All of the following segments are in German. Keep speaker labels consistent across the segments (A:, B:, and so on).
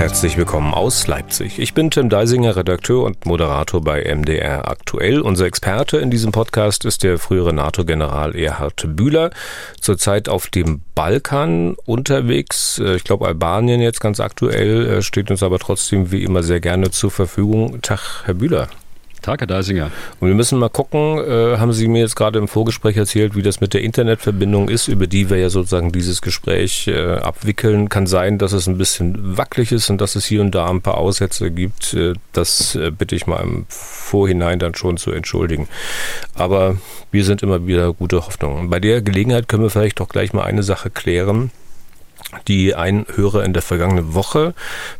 A: Herzlich willkommen aus Leipzig. Ich bin Tim Deisinger, Redakteur und Moderator bei MDR Aktuell. Unser Experte in diesem Podcast ist der frühere NATO-General Erhard Bühler, zurzeit auf dem Balkan unterwegs. Äh, ich glaube, Albanien jetzt ganz aktuell, äh, steht uns aber trotzdem wie immer sehr gerne zur Verfügung. Tag, Herr Bühler.
B: Tag, Herr Deisinger.
A: Und wir müssen mal gucken, äh, haben Sie mir jetzt gerade im Vorgespräch erzählt, wie das mit der Internetverbindung ist, über die wir ja sozusagen dieses Gespräch äh, abwickeln. Kann sein, dass es ein bisschen wackelig ist und dass es hier und da ein paar Aussätze gibt. Äh, das äh, bitte ich mal im Vorhinein dann schon zu entschuldigen. Aber wir sind immer wieder gute Hoffnung. Bei der Gelegenheit können wir vielleicht doch gleich mal eine Sache klären die ein Hörer in der vergangenen Woche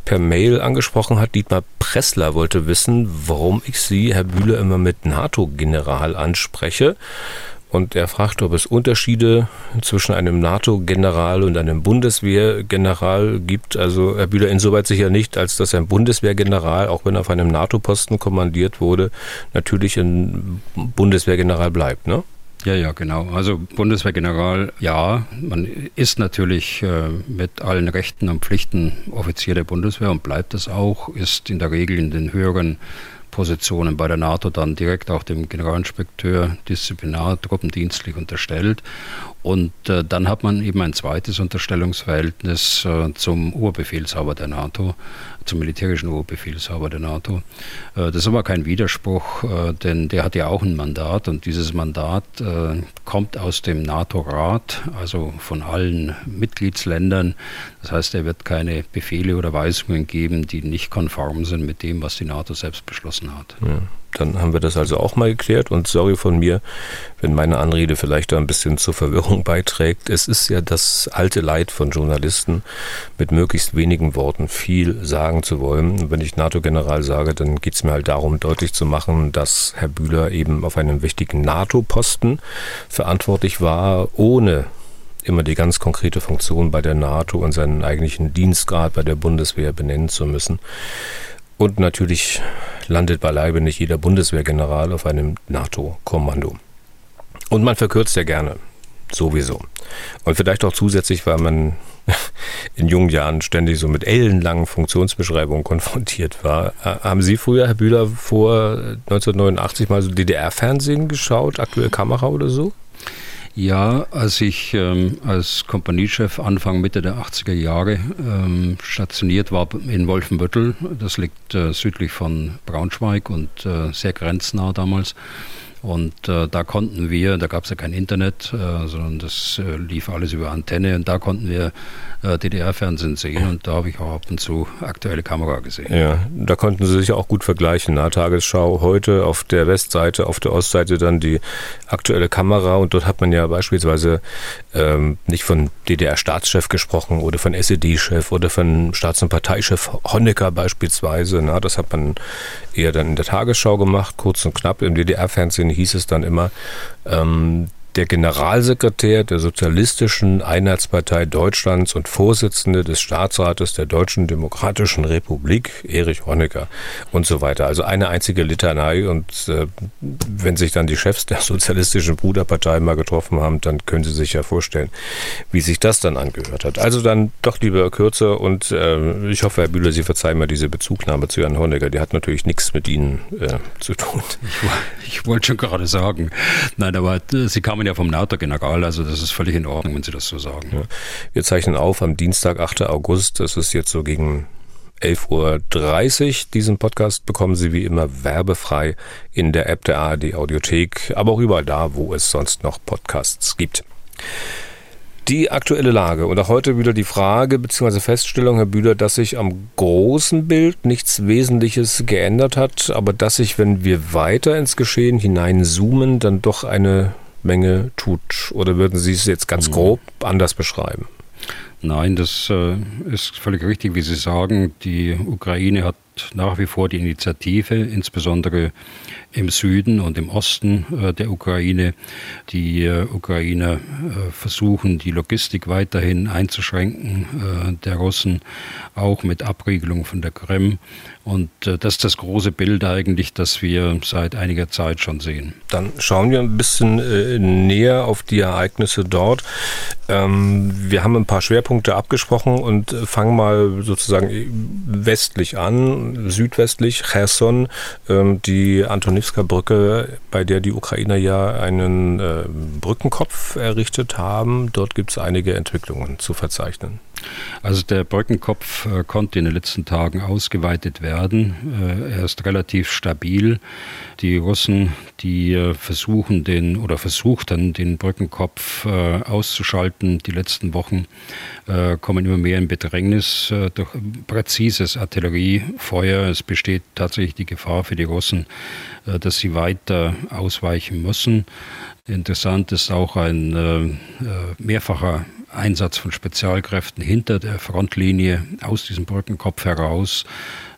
A: per Mail angesprochen hat. Dietmar Pressler wollte wissen, warum ich Sie, Herr Bühler, immer mit NATO-General anspreche. Und er fragte, ob es Unterschiede zwischen einem NATO-General und einem Bundeswehrgeneral gibt. Also Herr Bühler insoweit sicher nicht, als dass ein Bundeswehrgeneral, auch wenn er auf einem NATO-Posten kommandiert wurde, natürlich ein Bundeswehrgeneral bleibt. Ne?
B: Ja, ja, genau. Also Bundeswehrgeneral, ja, man ist natürlich äh, mit allen Rechten und Pflichten Offizier der Bundeswehr und bleibt es auch, ist in der Regel in den höheren Positionen bei der NATO dann direkt auch dem Generalinspekteur disziplinar truppendienstlich unterstellt. Und äh, dann hat man eben ein zweites Unterstellungsverhältnis äh, zum Urbefehlshaber der NATO, zum militärischen Urbefehlshaber der NATO. Äh, das ist aber kein Widerspruch, äh, denn der hat ja auch ein Mandat und dieses Mandat äh, kommt aus dem NATO-Rat, also von allen Mitgliedsländern. Das heißt, er wird keine Befehle oder Weisungen geben, die nicht konform sind mit dem, was die NATO selbst beschlossen hat.
A: Ja. Dann haben wir das also auch mal geklärt und sorry von mir, wenn meine Anrede vielleicht da ein bisschen zur Verwirrung beiträgt. Es ist ja das alte Leid von Journalisten, mit möglichst wenigen Worten viel sagen zu wollen. Und wenn ich NATO-General sage, dann geht es mir halt darum, deutlich zu machen, dass Herr Bühler eben auf einem wichtigen NATO-Posten verantwortlich war, ohne immer die ganz konkrete Funktion bei der NATO und seinen eigentlichen Dienstgrad bei der Bundeswehr benennen zu müssen. Und natürlich landet beileibe nicht jeder Bundeswehrgeneral auf einem NATO-Kommando. Und man verkürzt ja gerne. Sowieso. Und vielleicht auch zusätzlich, weil man in jungen Jahren ständig so mit ellenlangen Funktionsbeschreibungen konfrontiert war. Äh, haben Sie früher, Herr Bühler, vor 1989 mal so DDR-Fernsehen geschaut, aktuelle Kamera oder so?
B: Ja, als ich ähm, als Kompaniechef Anfang Mitte der 80er Jahre ähm, stationiert war in Wolfenbüttel, das liegt äh, südlich von Braunschweig und äh, sehr grenznah damals, und äh, da konnten wir, da gab es ja kein Internet, äh, sondern das äh, lief alles über Antenne und da konnten wir äh, DDR-Fernsehen sehen und da habe ich auch ab und zu aktuelle Kamera gesehen.
A: Ja, da konnten Sie sich auch gut vergleichen. Na, Tagesschau heute auf der Westseite, auf der Ostseite dann die aktuelle Kamera und dort hat man ja beispielsweise ähm, nicht von DDR-Staatschef gesprochen oder von SED-Chef oder von Staats- und Parteichef Honecker beispielsweise. Na, das hat man eher dann in der Tagesschau gemacht, kurz und knapp. Im DDR-Fernsehen hieß es dann immer, ähm, der Generalsekretär der Sozialistischen Einheitspartei Deutschlands und Vorsitzende des Staatsrates der Deutschen Demokratischen Republik, Erich Honecker und so weiter. Also eine einzige Litanei und äh, wenn sich dann die Chefs der Sozialistischen Bruderpartei mal getroffen haben, dann können Sie sich ja vorstellen, wie sich das dann angehört hat. Also dann doch lieber kürzer und äh, ich hoffe, Herr Bühler, Sie verzeihen mir diese Bezugnahme zu Herrn Honecker. Die hat natürlich nichts mit Ihnen äh, zu tun.
B: Ich, ich wollte schon gerade sagen, nein, aber äh, Sie kamen kamen ja vom NATO-General, also das ist völlig in Ordnung, wenn Sie das so sagen. Ja.
A: Wir zeichnen auf am Dienstag, 8. August. Das ist jetzt so gegen 11.30 Uhr. Diesen Podcast bekommen Sie wie immer werbefrei in der App der ARD Audiothek, aber auch überall da, wo es sonst noch Podcasts gibt. Die aktuelle Lage und auch heute wieder die Frage bzw. Feststellung, Herr Bühler, dass sich am großen Bild nichts Wesentliches geändert hat, aber dass sich, wenn wir weiter ins Geschehen hineinzoomen, dann doch eine Menge tut? Oder würden Sie es jetzt ganz mhm. grob anders beschreiben?
B: Nein, das äh, ist völlig richtig, wie Sie sagen. Die Ukraine hat hat nach wie vor die Initiative, insbesondere im Süden und im Osten äh, der Ukraine. Die äh, Ukrainer äh, versuchen, die Logistik weiterhin einzuschränken, der Russen auch mit Abriegelung von der Krim. Und das ist das große Bild eigentlich, das wir seit einiger Zeit schon sehen.
A: Dann schauen wir ein bisschen näher auf die Ereignisse dort. Ähm, wir haben ein paar Schwerpunkte abgesprochen und fangen mal sozusagen westlich an, südwestlich, Cherson, ähm, die Antonie Nivska-Brücke, bei der die Ukrainer ja einen äh, Brückenkopf errichtet haben. Dort gibt es einige Entwicklungen zu verzeichnen.
B: Also der Brückenkopf äh, konnte in den letzten Tagen ausgeweitet werden. Äh, er ist relativ stabil. Die Russen, die äh, versuchen den oder versuchten den Brückenkopf äh, auszuschalten, die letzten Wochen äh, kommen immer mehr in Bedrängnis durch präzises Artilleriefeuer. Es besteht tatsächlich die Gefahr für die Russen, dass sie weiter ausweichen müssen. Interessant ist auch ein mehrfacher Einsatz von Spezialkräften hinter der Frontlinie aus diesem Brückenkopf heraus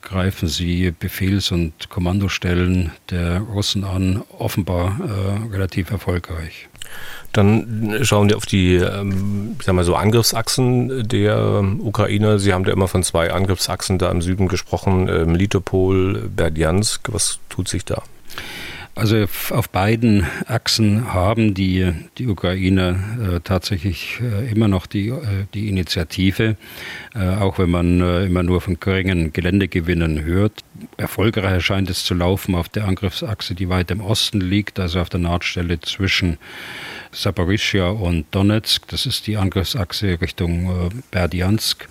B: greifen sie Befehls- und Kommandostellen der Russen an, offenbar äh, relativ erfolgreich.
A: Dann schauen wir auf die, ähm, ich sag mal so, Angriffsachsen der ähm, Ukraine. Sie haben da immer von zwei Angriffsachsen da im Süden gesprochen, Melitopol, Berdjansk. Was tut sich da?
B: Also auf beiden Achsen haben die, die Ukrainer äh, tatsächlich äh, immer noch die, äh, die Initiative, äh, auch wenn man äh, immer nur von geringen Geländegewinnen hört. Erfolgreich scheint es zu laufen auf der Angriffsachse, die weit im Osten liegt, also auf der Nahtstelle zwischen Saporischia und Donetsk. Das ist die Angriffsachse Richtung äh, Berdiansk.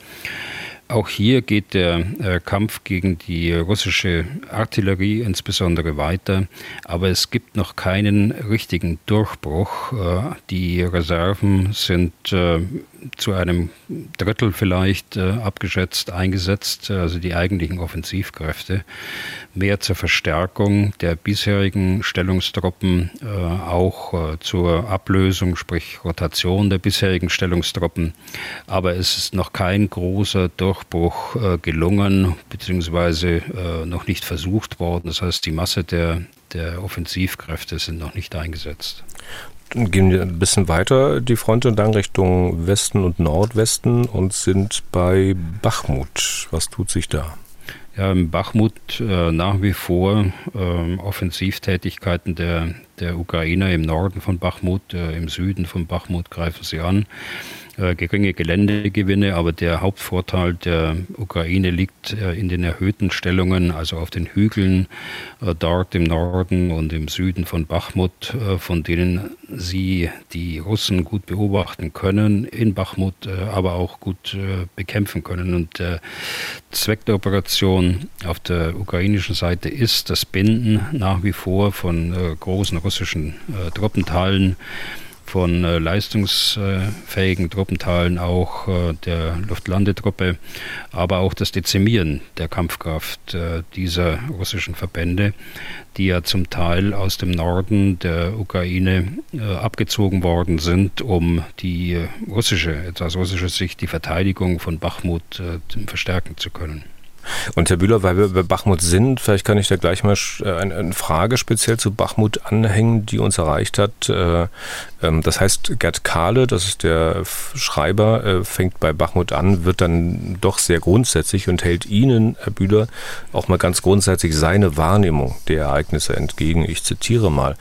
B: Auch hier geht der äh, Kampf gegen die russische Artillerie insbesondere weiter, aber es gibt noch keinen richtigen Durchbruch. Äh, die Reserven sind äh, zu einem Drittel vielleicht äh, abgeschätzt eingesetzt, also die eigentlichen Offensivkräfte, mehr zur Verstärkung der bisherigen Stellungstruppen, äh, auch äh, zur Ablösung, sprich Rotation der bisherigen Stellungstruppen. Aber es ist noch kein großer Durchbruch äh, gelungen, beziehungsweise äh, noch nicht versucht worden. Das heißt, die Masse der der Offensivkräfte sind noch nicht eingesetzt
A: gehen wir ein bisschen weiter die Front entlang Richtung Westen und Nordwesten und sind bei Bachmut. Was tut sich da?
B: Ja, in Bachmut äh, nach wie vor äh, Offensivtätigkeiten der, der Ukrainer im Norden von Bachmut, äh, im Süden von Bachmut greifen sie an äh, geringe Geländegewinne, aber der Hauptvorteil der Ukraine liegt äh, in den erhöhten Stellungen, also auf den Hügeln dort im Norden und im Süden von Bachmut, von denen sie die Russen gut beobachten können, in Bachmut aber auch gut bekämpfen können. Und der Zweck der Operation auf der ukrainischen Seite ist das Binden nach wie vor von großen russischen Truppenteilen von äh, leistungsfähigen Truppenteilen auch äh, der Luftlandetruppe, aber auch das Dezimieren der Kampfkraft äh, dieser russischen Verbände, die ja zum Teil aus dem Norden der Ukraine abgezogen worden sind, um die russische, aus russischer Sicht die Verteidigung von Bachmut verstärken zu können.
A: Und Herr Bühler, weil wir bei Bachmut sind, vielleicht kann ich da gleich mal äh, eine Frage speziell zu Bachmut anhängen, die uns erreicht hat. Äh, ähm, das heißt, Gerd Kahle, das ist der Schreiber, äh, fängt bei Bachmut an, wird dann doch sehr grundsätzlich und hält Ihnen, Herr Bühler, auch mal ganz grundsätzlich seine Wahrnehmung der Ereignisse entgegen. Ich zitiere mal.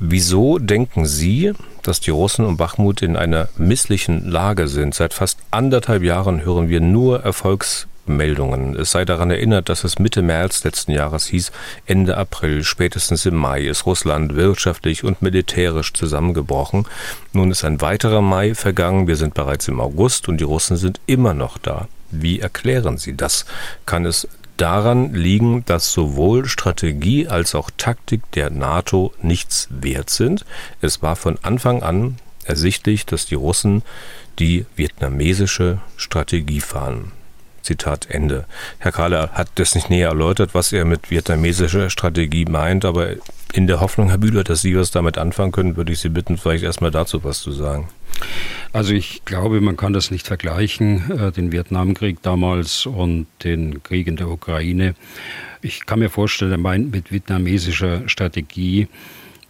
A: Wieso denken Sie, dass die Russen um Bachmut in einer misslichen Lage sind? Seit fast anderthalb Jahren hören wir nur Erfolgs Meldungen. Es sei daran erinnert, dass es Mitte März letzten Jahres hieß, Ende April, spätestens im Mai ist Russland wirtschaftlich und militärisch zusammengebrochen. Nun ist ein weiterer Mai vergangen, wir sind bereits im August und die Russen sind immer noch da. Wie erklären Sie das? Kann es daran liegen, dass sowohl Strategie als auch Taktik der NATO nichts wert sind? Es war von Anfang an ersichtlich, dass die Russen die vietnamesische Strategie fahren. Zitat Ende. Herr Kahler hat das nicht näher erläutert, was er mit vietnamesischer Strategie meint, aber in der Hoffnung, Herr Bühler, dass Sie was damit anfangen können, würde ich Sie bitten, vielleicht erstmal dazu was zu sagen.
B: Also ich glaube, man kann das nicht vergleichen, äh, den Vietnamkrieg damals und den Krieg in der Ukraine. Ich kann mir vorstellen, er meint mit vietnamesischer Strategie,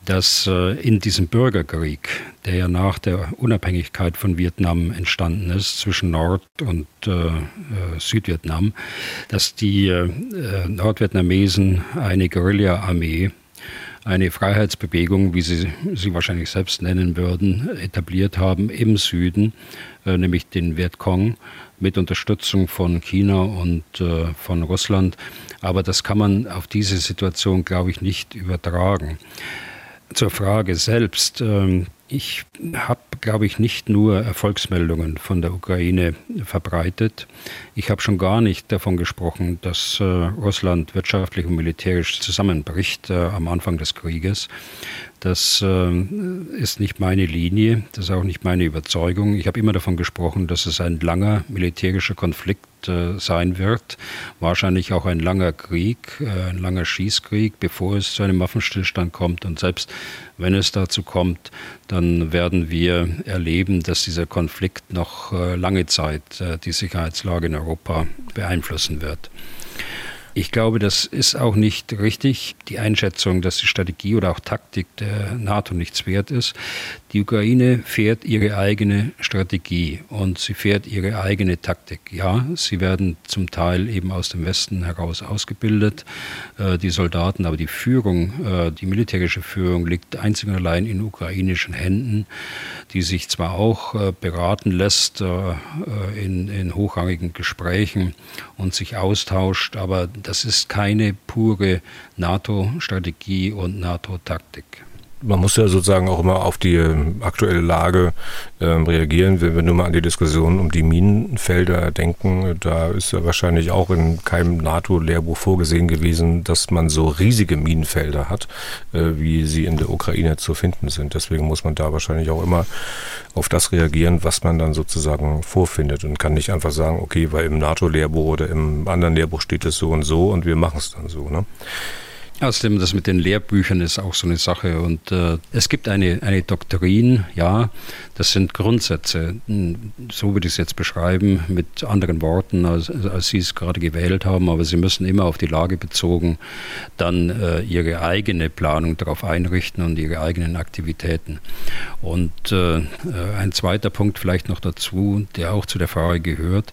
B: dass äh, in diesem Bürgerkrieg, der ja nach der Unabhängigkeit von Vietnam entstanden ist, zwischen Nord- und äh, äh Südvietnam, dass die äh, Nordvietnamesen eine Guerilla-Armee eine Freiheitsbewegung, wie Sie sie wahrscheinlich selbst nennen würden, etabliert haben im Süden, äh, nämlich den Vietcong mit Unterstützung von China und äh, von Russland. Aber das kann man auf diese Situation, glaube ich, nicht übertragen. Zur Frage selbst. Ähm, ich habe, glaube ich, nicht nur Erfolgsmeldungen von der Ukraine verbreitet. Ich habe schon gar nicht davon gesprochen, dass äh, Russland wirtschaftlich und militärisch zusammenbricht äh, am Anfang des Krieges. Das äh, ist nicht meine Linie, das ist auch nicht meine Überzeugung. Ich habe immer davon gesprochen, dass es ein langer militärischer Konflikt äh, sein wird, wahrscheinlich auch ein langer Krieg, äh, ein langer Schießkrieg, bevor es zu einem Waffenstillstand kommt. Und selbst wenn es dazu kommt, dann werden wir erleben, dass dieser Konflikt noch lange Zeit die Sicherheitslage in Europa beeinflussen wird. Ich glaube, das ist auch nicht richtig, die Einschätzung, dass die Strategie oder auch Taktik der NATO nichts wert ist. Die Ukraine fährt ihre eigene Strategie und sie fährt ihre eigene Taktik. Ja, sie werden zum Teil eben aus dem Westen heraus ausgebildet, äh, die Soldaten, aber die Führung, äh, die militärische Führung liegt einzig und allein in ukrainischen Händen, die sich zwar auch äh, beraten lässt in, in hochrangigen Gesprächen und sich austauscht, aber das ist keine pure NATO-Strategie und NATO-Taktik
A: man muss ja sozusagen auch immer auf die ähm, aktuelle Lage ähm, reagieren. Wenn wir nur mal an die Diskussion um die Minenfelder denken, da ist ja wahrscheinlich auch in keinem NATO-Lehrbuch vorgesehen gewesen, dass man so riesige Minenfelder hat, äh, wie sie in der Ukraine zu finden sind. Deswegen muss man da wahrscheinlich auch immer auf das reagieren, was man dann sozusagen vorfindet und kann nicht einfach sagen, okay, weil im NATO-Lehrbuch oder im anderen Lehrbuch steht es so und so und wir machen es dann so. Ne?
B: Außerdem, das mit den Lehrbüchern ist auch so eine Sache. Und äh, es gibt eine, eine Doktrin, ja, das sind Grundsätze. Hm, so würde ich es jetzt beschreiben, mit anderen Worten, als, als Sie es gerade gewählt haben. Aber Sie müssen immer auf die Lage bezogen dann äh, Ihre eigene Planung darauf einrichten und Ihre eigenen Aktivitäten. Und äh, ein zweiter Punkt vielleicht noch dazu, der auch zu der Frage gehört,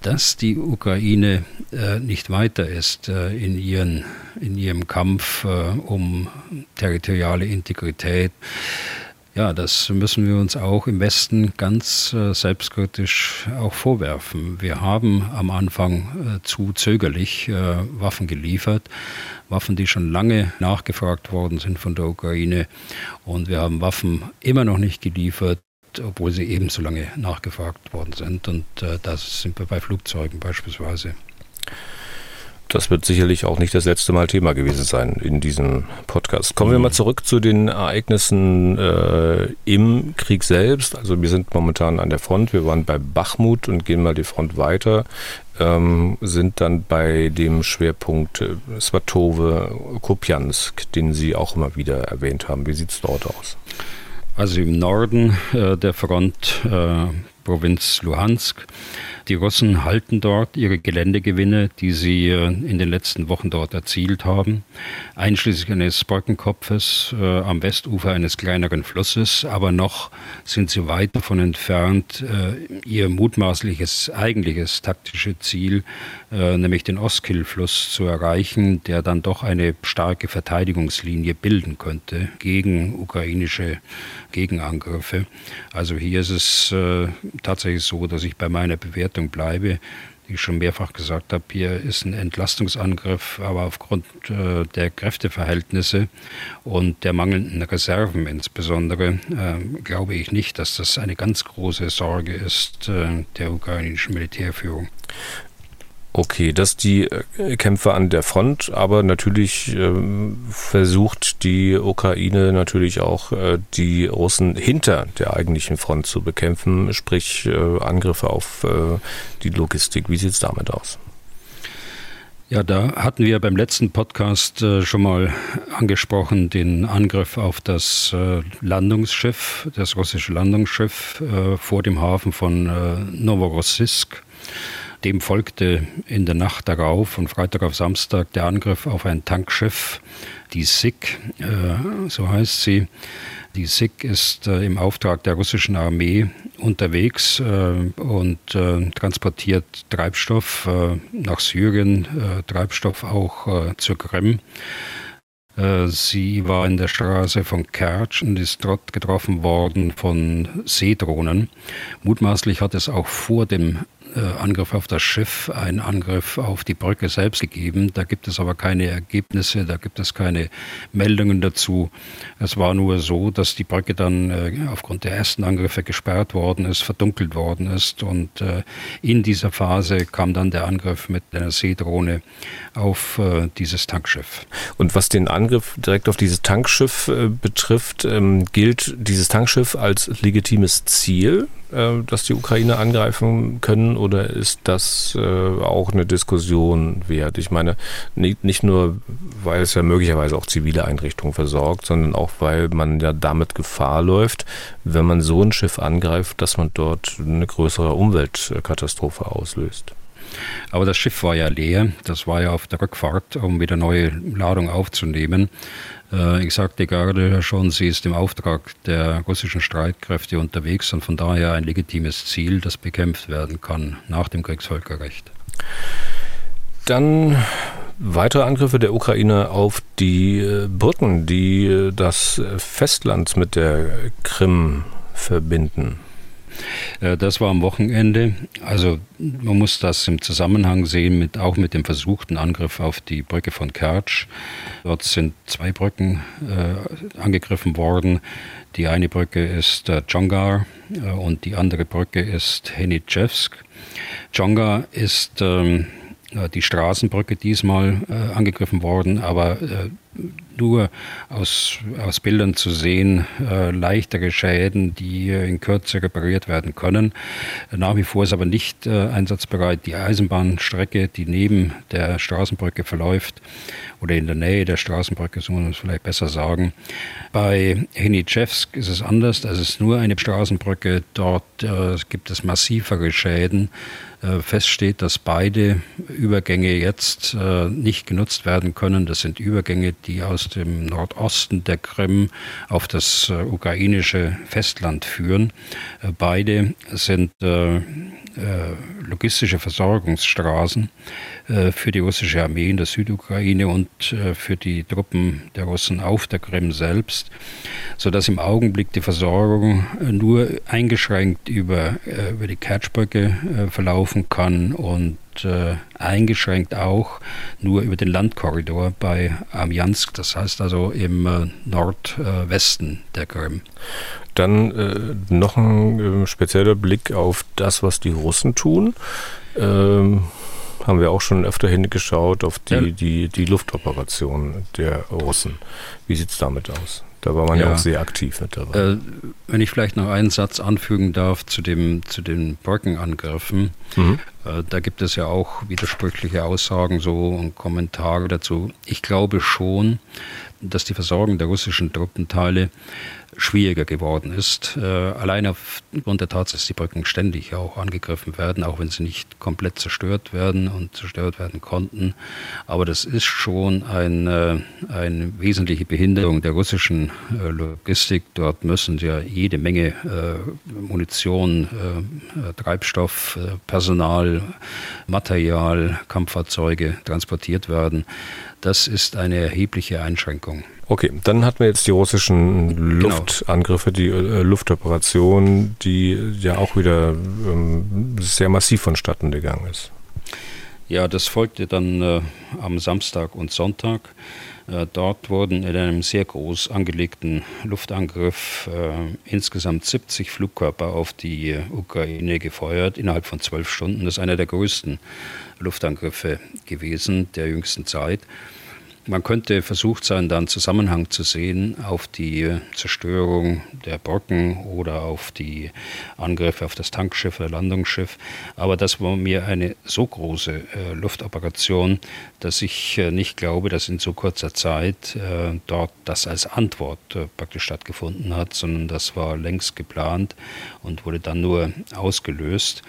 B: dass die Ukraine äh, nicht weiter ist äh, in, ihren, in ihrem Kampf äh, um territoriale Integrität. Ja, das müssen wir uns auch im Westen ganz äh, selbstkritisch auch vorwerfen. Wir haben am Anfang äh, zu zögerlich äh, Waffen geliefert, Waffen, die schon lange nachgefragt worden sind von der Ukraine. Und wir haben Waffen immer noch nicht geliefert, obwohl sie ebenso lange nachgefragt worden sind. Und äh, das sind wir bei Flugzeugen beispielsweise.
A: Das wird sicherlich auch nicht das letzte Mal Thema gewesen sein in diesem Podcast. Kommen wir mal zurück zu den Ereignissen äh, im Krieg selbst. Also wir sind momentan an der Front. Wir waren bei Bachmut und gehen mal die Front weiter. Ähm, sind dann bei dem Schwerpunkt äh, Svatove, Kupiansk, den Sie auch immer wieder erwähnt haben. Wie sieht es dort aus?
B: Also im Norden äh, der Front, äh, Provinz Luhansk, die Russen halten dort ihre Geländegewinne, die sie äh, in den letzten Wochen dort erzielt haben, einschließlich eines Brückenkopfes äh, am Westufer eines kleineren Flusses, aber noch sind sie weit davon entfernt, äh, ihr mutmaßliches eigentliches taktische Ziel, äh, nämlich den Oskil-Fluss zu erreichen, der dann doch eine starke Verteidigungslinie bilden könnte gegen ukrainische Gegenangriffe. Also hier ist es äh, tatsächlich so, dass ich bei meiner Bewertung bleibe. Wie ich schon mehrfach gesagt habe, hier ist ein Entlastungsangriff, aber aufgrund äh, der Kräfteverhältnisse und der mangelnden Reserven insbesondere äh, glaube ich nicht, dass das eine ganz große Sorge ist äh, der ukrainischen Militärführung.
A: Okay, dass die äh, Kämpfe an der Front, aber natürlich äh, versucht die Ukraine natürlich auch äh, die Russen hinter der eigentlichen Front zu bekämpfen, sprich äh, Angriffe auf äh, die Logistik. Wie sieht es damit aus?
B: Ja, da hatten wir beim letzten Podcast äh, schon mal angesprochen den Angriff auf das äh, Landungsschiff, das russische Landungsschiff vor dem Hafen von Novorossiysk. Dem folgte in der Nacht darauf, von Freitag auf Samstag, der Angriff auf ein Tankschiff, die SIG, äh, so heißt sie. Die SIG ist äh, im Auftrag der russischen Armee unterwegs äh, und äh, transportiert Treibstoff äh, nach Syrien, äh, Treibstoff auch zur Krim. Sie war in der Straße von Kertsch und ist dort getroffen worden von Seedrohnen. Mutmaßlich hat es auch vor dem Angriff auf das Schiff, ein Angriff auf die Brücke selbst gegeben. Da gibt es aber keine Ergebnisse, da gibt es keine Meldungen dazu. Es war nur so, dass die Brücke dann äh, aufgrund der ersten Angriffe gesperrt worden ist, verdunkelt worden ist und äh, in dieser Phase kam dann der Angriff mit einer Seedrohne auf dieses Tankschiff.
A: Und was den Angriff direkt auf dieses Tankschiff betrifft, ähm, gilt dieses Tankschiff als legitimes Ziel äh, dass die Ukraine angreifen können oder ist das äh, auch eine Diskussion wert? Ich meine, nicht, nicht nur, weil es ja möglicherweise auch zivile Einrichtungen versorgt, sondern auch, weil man ja damit Gefahr läuft, wenn man so ein Schiff angreift, dass man dort eine größere Umweltkatastrophe auslöst.
B: Aber das Schiff war ja leer. Das war ja auf der Rückfahrt, um wieder neue Ladung aufzunehmen. Äh, ich sagte gerade schon, sie ist im Auftrag der russischen Streitkräfte unterwegs und von daher ein legitimes Ziel, das bekämpft werden kann nach dem Kriegsvölkerrecht.
A: Dann weitere Angriffe der Ukraine auf die äh, Brücken, die äh, das Festland mit der Krim verbinden.
B: Äh, das war am Wochenende. Also man muss das im Zusammenhang sehen mit auch mit dem versuchten Angriff auf die Brücke von Kertsch. Dort sind zwei Brücken äh, angegriffen worden. Die eine Brücke ist äh, Chongar äh, und die andere Brücke ist Henitschewsk. Chongar ist ähm, äh, die Straßenbrücke diesmal äh, angegriffen worden, aber äh, nur aus, aus Bildern zu sehen, äh, leichtere Schäden, die in Kürze repariert werden können. Nach wie vor ist aber nicht äh, einsatzbereit die Eisenbahnstrecke, die neben der Straßenbrücke verläuft oder in der Nähe der Straßenbrücke, so muss man es vielleicht besser sagen. Bei Henitschewsk ist es anders, es ist nur eine Straßenbrücke, dort äh, gibt es massivere Schäden. Äh, feststeht, dass beide Übergänge jetzt äh, nicht genutzt werden können. Das sind Übergänge, die aus dem Nordosten der Krim auf das äh, ukrainische Festland führen. Beide sind logistische Versorgungsstraßen für die russische Armee in der Südukraine und für die Truppen der Russen auf der Krim selbst, sodass im Augenblick die Versorgung nur eingeschränkt über, über die Kertschbrücke verlaufen laufen kann und äh, eingeschränkt auch nur über den Landkorridor bei Amjansk, das heißt also im äh, Nordwesten äh, der Krim.
A: Dann äh, noch ein äh, spezieller Blick auf das, was die Russen tun. Ähm, haben wir auch schon öfter hingeschaut auf die, ja. die, die Luftoperation der Russen. Wie sieht es damit aus? Da war man ja, ja, auch sehr aktiv mit dabei. Äh,
B: wenn ich vielleicht noch einen Satz anfügen darf zu, dem, zu den Brückenangriffen. Mhm. Äh, da gibt es ja auch widersprüchliche Aussagen so und Kommentare dazu. Ich glaube schon, dass die Versorgung der russischen Truppenteile schwieriger geworden ist. Äh, allein aufgrund der Tatsache, dass die Brücken ständig auch angegriffen werden, auch wenn sie nicht komplett zerstört werden und zerstört werden konnten. Aber das ist schon ein, äh, eine wesentliche Behinderung der russischen äh, Logistik. Dort müssen ja jede Menge äh, Munition, äh, Treibstoff, Personal, Material, Kampffahrzeuge transportiert werden. Das ist eine erhebliche Einschränkung.
A: Okay, dann hatten wir jetzt die russischen genau. Luftangriffe, die äh, Luftoperation, die ja auch wieder ähm, sehr massiv vonstatten gegangen ist.
B: Ja, das folgte dann äh, am Samstag und Sonntag. Äh, dort wurden in einem sehr groß angelegten Luftangriff äh, insgesamt 70 Flugkörper auf die Ukraine gefeuert innerhalb von zwölf Stunden. Das ist einer der größten Luftangriffe gewesen der jüngsten Zeit. Man könnte versucht sein, dann Zusammenhang zu sehen auf die Zerstörung der Brücken oder auf die Angriffe auf das Tankschiff oder Landungsschiff. Aber das war mir eine so große äh, Luftoperation, dass ich äh, nicht glaube, dass in so kurzer Zeit äh, dort das als Antwort äh, praktisch stattgefunden hat, sondern das war längst geplant und wurde dann nur ausgelöst.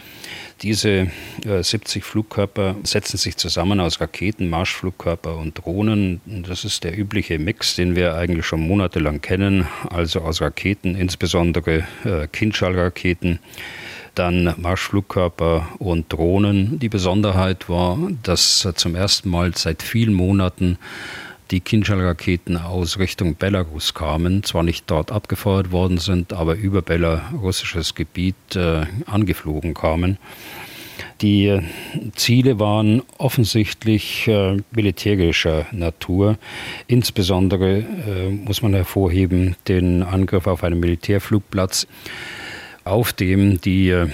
B: Diese 70 äh, Flugkörper setzen sich zusammen aus Raketen, Marschflugkörper und Drohnen. Das ist der übliche Mix, den wir eigentlich schon monatelang kennen, also aus Raketen, insbesondere äh, Kinschall-Raketen dann Marschflugkörper und Drohnen. Die Besonderheit war, dass zum ersten Mal seit vielen Monaten die Kinschall-Raketen aus Richtung Belarus kamen, zwar nicht dort abgefeuert worden sind, aber über belarussisches Gebiet äh, angeflogen kamen. Die äh, Ziele waren offensichtlich äh, militärischer Natur. Insbesondere äh, muss man hervorheben den Angriff auf einen Militärflugplatz, auf dem die äh,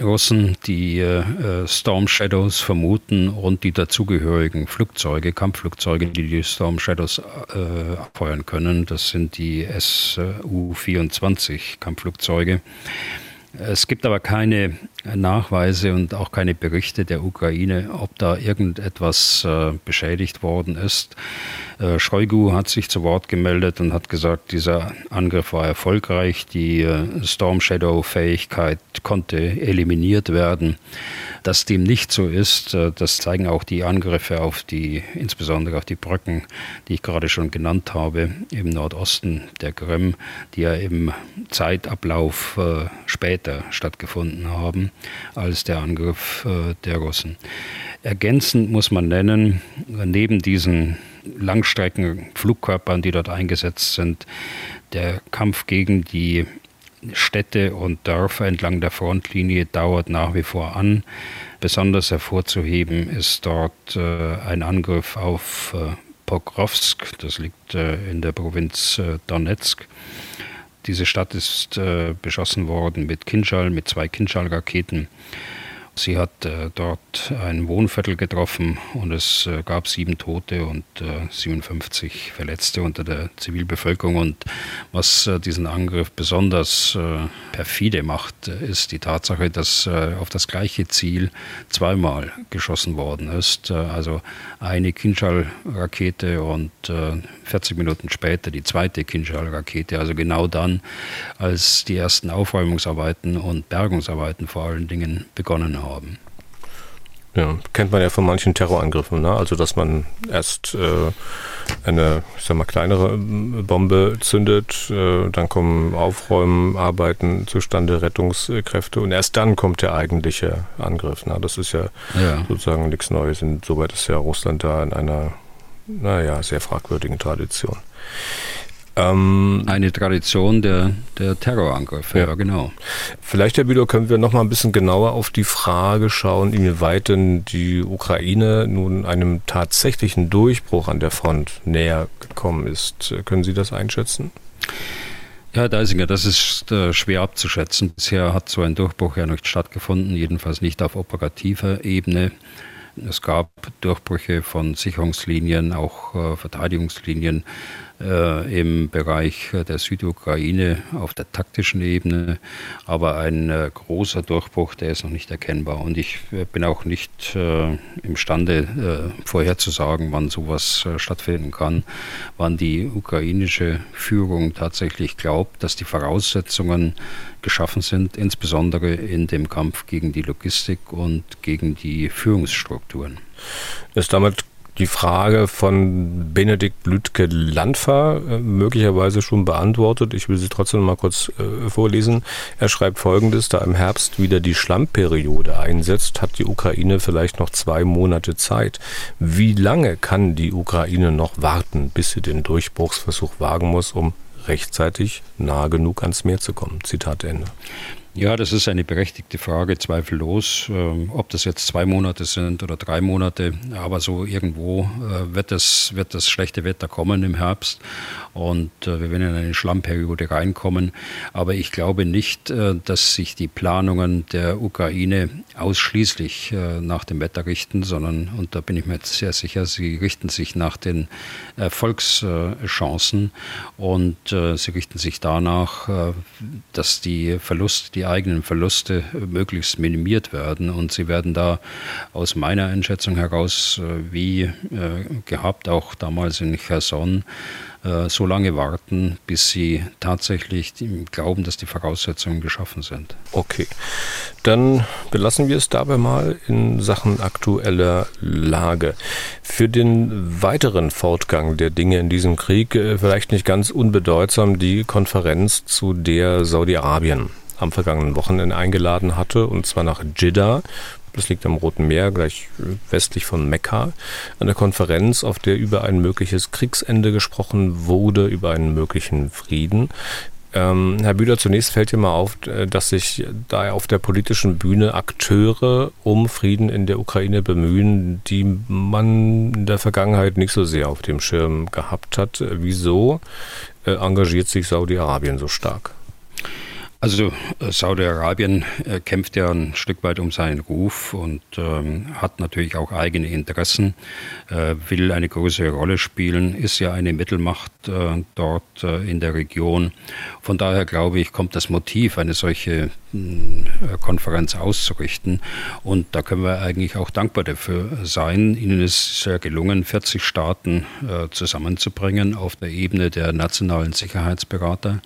B: Russen die äh, Storm Shadows vermuten und die dazugehörigen Flugzeuge, Kampfflugzeuge, die die Storm Shadows äh, abfeuern können. Das sind die Su-24 Kampfflugzeuge. Es gibt aber keine Nachweise und auch keine Berichte der Ukraine, ob da irgendetwas äh, beschädigt worden ist. Äh, Shoigu hat sich zu Wort gemeldet und hat gesagt, dieser Angriff war erfolgreich, die äh, Storm Shadow Fähigkeit konnte eliminiert werden. Dass dem nicht so ist, äh, das zeigen auch die Angriffe auf die, insbesondere auf die Brücken, die ich gerade schon genannt habe, im Nordosten der Krim, die ja im Zeitablauf äh, später stattgefunden haben als der Angriff äh, der Russen. Ergänzend muss man nennen, neben diesen Langstreckenflugkörpern, die dort eingesetzt sind, der Kampf gegen die Städte und Dörfer entlang der Frontlinie dauert nach wie vor an. Besonders hervorzuheben ist dort äh, ein Angriff auf äh, Pokrovsk, das liegt äh, in der Provinz äh, Donetsk. Diese Stadt ist äh, beschossen worden mit Kinschall, mit zwei Kinschall-Raketen. Sie hat äh, dort ein Wohnviertel getroffen und es äh, gab sieben Tote und äh, 57 Verletzte unter der Zivilbevölkerung. Und was äh, diesen Angriff besonders äh, perfide macht, ist die Tatsache, dass äh, auf das gleiche Ziel zweimal geschossen worden ist. also eine Kinschall-Rakete und 40 Minuten später die zweite Kinschall-Rakete. Also genau dann, als die ersten Aufräumungsarbeiten und Bergungsarbeiten vor allen Dingen begonnen haben haben.
A: Ja, kennt man ja von manchen Terrorangriffen, ne? Also dass man erst äh, eine, ich sag mal, kleinere äh, Bombe zündet, äh, dann kommen Aufräumarbeiten zustande, Rettungskräfte und erst dann kommt der eigentliche Angriff. Ne? Das ist ja, ja. sozusagen nichts Neues. Insoweit ist ja Russland da in einer, naja, sehr fragwürdigen Tradition.
B: Ähm, Eine Tradition der, der Terrorangriffe, ja. ja. genau.
A: Vielleicht, Herr Bülow, können wir noch mal ein bisschen genauer auf die Frage schauen, inwieweit denn die Ukraine nun einem tatsächlichen Durchbruch an der Front näher gekommen ist. Können Sie das einschätzen?
B: Ja, Herr Deisinger, das ist äh, schwer abzuschätzen. Bisher hat so ein Durchbruch ja nicht stattgefunden, jedenfalls nicht auf operativer Ebene. Es gab Durchbrüche von Sicherungslinien, auch äh, Verteidigungslinien äh, im Bereich der Südukraine auf der taktischen Ebene. Aber ein äh, großer Durchbruch, der ist noch nicht erkennbar. Und ich äh, bin auch nicht äh, imstande äh, vorherzusagen, wann sowas stattfinden kann, wann die ukrainische Führung tatsächlich glaubt, dass die Voraussetzungen geschaffen sind, insbesondere in dem Kampf gegen die Logistik und gegen die Führungsstrukturen.
A: Ist damit die Frage von Benedikt Blütke-Landfer äh, möglicherweise schon beantwortet. Ich will sie trotzdem mal kurz äh, vorlesen. Er schreibt folgendes, da im Herbst wieder die Schlammperiode einsetzt, hat die Ukraine vielleicht noch zwei Monate Zeit. Wie lange kann die Ukraine noch warten, bis sie den Durchbruchsversuch wagen muss, um rechtzeitig nah genug ans Meer zu kommen. Zitat Ende.
B: Ja, das ist eine berechtigte Frage, zweifellos. Ähm, ob das jetzt zwei Monate sind oder drei Monate, aber so irgendwo äh, wird, das, wird das schlechte Wetter kommen im Herbst und äh, wir werden in eine Schlammperiode reinkommen. Aber ich glaube nicht, äh, dass sich die Planungen der Ukraine ausschließlich nach dem Wetter richten, sondern, und da bin ich mir jetzt sehr sicher, sie richten sich nach den Erfolgschancen und sie richten sich danach, dass die Verluste, die die eigenen Verluste möglichst minimiert werden. Und sie werden da aus meiner Einschätzung heraus, äh, wie äh, gehabt auch damals in Cherson, äh, so lange warten, bis sie tatsächlich glauben, dass die Voraussetzungen geschaffen sind.
A: Okay, dann belassen wir es dabei mal in Sachen aktueller Lage. Für den weiteren Fortgang der Dinge in diesem Krieg vielleicht nicht ganz unbedeutsam die Konferenz, zu der Saudi-Arabien am vergangenen Wochenende eingeladen hatte, und zwar nach Jeddah. Das liegt am Roten Meer, gleich westlich von Mekka. Eine Konferenz, auf der über ein mögliches Kriegsende gesprochen wurde, über einen möglichen Frieden. Ähm, Herr Bühler, zunächst fällt dir mal auf, äh, dass sich da auf der politischen Bühne Akteure um Frieden in der Ukraine bemühen, die man in der Vergangenheit nicht so sehr auf dem Schirm gehabt hat. Wieso äh, engagiert sich Saudi-Arabien so stark?
B: Also äh, Saudi-Arabien äh, kämpft ja ein Stück weit um seinen Ruf und ähm, hat natürlich auch eigene Interessen, äh, will eine größere Rolle spielen, ist ja eine Mittelmacht äh, dort äh, in der Region. Von daher glaube ich, kommt das Motiv, eine solche Konferenz auszurichten. Und da können wir eigentlich auch dankbar dafür sein. Ihnen ist es gelungen, 40 Staaten zusammenzubringen auf der Ebene der nationalen Sicherheitsberater.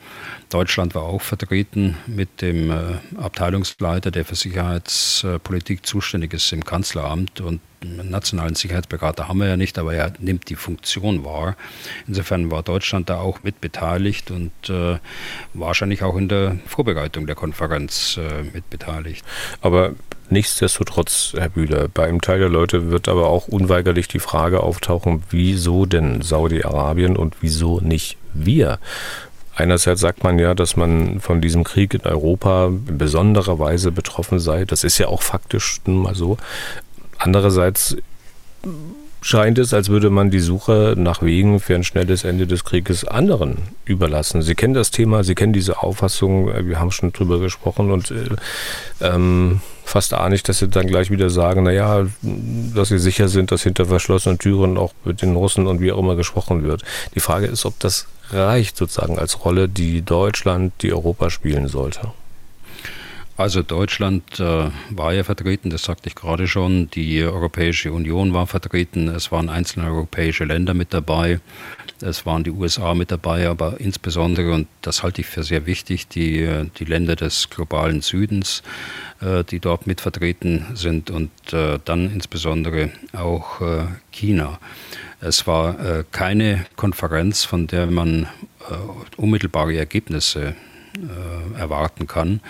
B: Deutschland war auch vertreten mit dem äh, Abteilungsleiter, der für Sicherheitspolitik zuständig ist im Kanzleramt. Und einen nationalen Sicherheitsberater haben wir ja nicht, aber er nimmt die Funktion wahr. Insofern war Deutschland da auch mit beteiligt und äh, wahrscheinlich auch in der Vorbereitung der Konferenz äh, mit.
A: Aber Nichtsdestotrotz, Herr Bühler, bei einem Teil der Leute wird aber auch unweigerlich die Frage auftauchen, wieso denn Saudi-Arabien und wieso nicht wir? Einerseits sagt man ja, dass man von diesem Krieg in Europa in besonderer Weise betroffen sei. Das ist ja auch faktisch nun mal so. Andererseits scheint es, als würde man die Suche nach Wegen für ein schnelles Ende des Krieges anderen überlassen. Sie kennen das Thema, Sie kennen diese Auffassung, wir haben schon drüber gesprochen und äh, ähm, fast ahne ich, dass Sie dann gleich wieder sagen, naja, dass Sie sicher sind, dass hinter verschlossenen Türen auch mit den Russen und wie auch immer gesprochen wird. Die Frage ist, ob das reicht sozusagen als Rolle, die Deutschland, die Europa spielen sollte?
B: Also Deutschland äh, war ja vertreten, das sagte ich gerade schon. Die Europäische Union war vertreten. Es waren einzelne europäische Länder mit dabei. Es waren die USA mit dabei, aber insbesondere, und das halte ich für sehr wichtig, die, die Länder des globalen Südens, äh, die dort mit vertreten sind und äh, dann insbesondere auch äh, China. Es war äh, keine Konferenz, von der man äh, unmittelbare Ergebnisse äh, erwarten kann.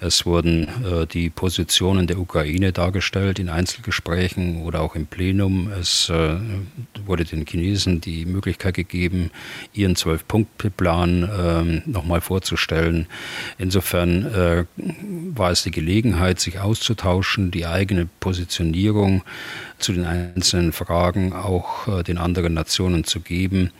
B: Es wurden äh, die Positionen der Ukraine dargestellt in Einzelgesprächen oder auch im Plenum. Es äh, wurde den Chinesen die Möglichkeit gegeben, ihren Zwölf-Punkte-Plan ähm, nochmal vorzustellen. Insofern war es die Gelegenheit, sich auszutauschen, die eigene Positionierung zu den einzelnen Fragen auch den anderen Nationen zu geben.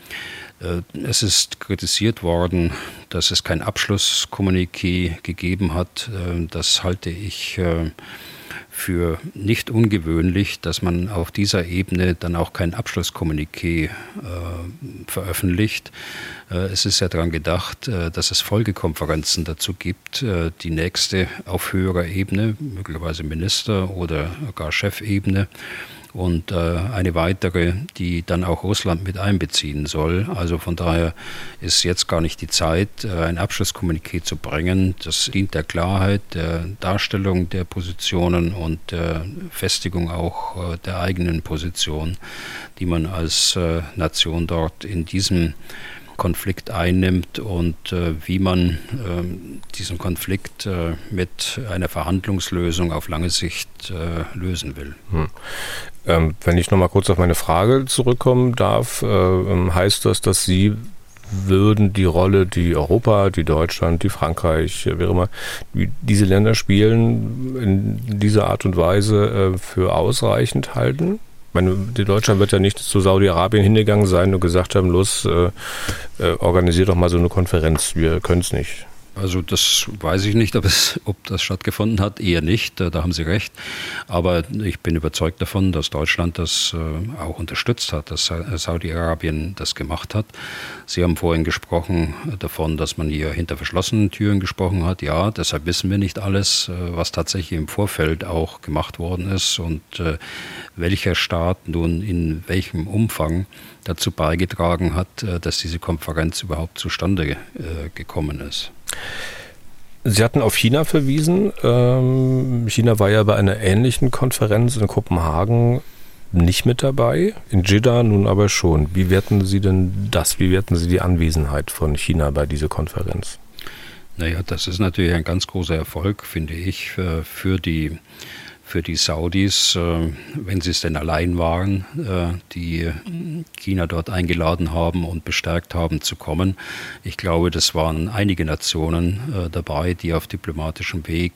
B: Äh, es ist kritisiert worden, dass es kein Abschlusskommuniqué gegeben hat. Äh, das halte ich äh, für nicht ungewöhnlich, dass man auf dieser Ebene dann auch kein Abschlusskommuniqué veröffentlicht. es ist ja daran gedacht, dass es Folgekonferenzen dazu gibt, die nächste auf höherer Ebene, möglicherweise Minister oder gar Chefebene, und äh, eine weitere, die dann auch Russland mit einbeziehen soll. Also von daher ist jetzt gar nicht die Zeit, äh, ein Abschlusskommuniqué zu bringen. Das dient der Klarheit, der Darstellung der Positionen und der Festigung auch äh, der eigenen Position, die man als Nation dort in diesem Konflikt einnimmt und äh, wie man äh, diesen Konflikt äh, mit einer Verhandlungslösung auf lange Sicht lösen will. Hm.
A: Ähm, wenn ich nochmal kurz auf meine Frage zurückkommen darf, äh, ähm, heißt das, dass Sie würden die Rolle, die Europa, die Deutschland, die Frankreich, wie immer, diese Länder spielen, in dieser Art und Weise äh, für ausreichend halten? Meine, Deutschland wird ja nicht zu Saudi-Arabien hingegangen sein und gesagt haben, los, äh, äh, organisiert doch mal so eine Konferenz, wir können es nicht.
B: Also das weiß ich nicht, ob, es, ob das stattgefunden hat. Eher nicht, da haben Sie recht. Aber ich bin überzeugt davon, dass Deutschland das äh, auch unterstützt hat, dass Saudi-Arabien das gemacht hat. Sie haben vorhin gesprochen davon, dass man hier hinter verschlossenen Türen gesprochen hat. Ja, deshalb wissen wir nicht alles, äh, was tatsächlich im Vorfeld auch gemacht worden ist und äh, welcher Staat nun in welchem Umfang dazu beigetragen hat, dass diese Konferenz überhaupt zustande gekommen ist.
A: Sie hatten auf China verwiesen. Ähm, China war ja bei einer ähnlichen Konferenz in Kopenhagen nicht mit dabei, in Jeddah nun aber schon. Wie werten Sie denn das? Wie werten Sie die Anwesenheit von China bei dieser Konferenz?
B: Naja, das ist natürlich ein ganz großer Erfolg, finde ich, für, für die für die Saudis, äh, wenn sie es denn allein waren, äh, die China dort eingeladen haben und bestärkt haben zu kommen. Ich glaube, das waren einige Nationen äh, dabei, die auf diplomatischem Weg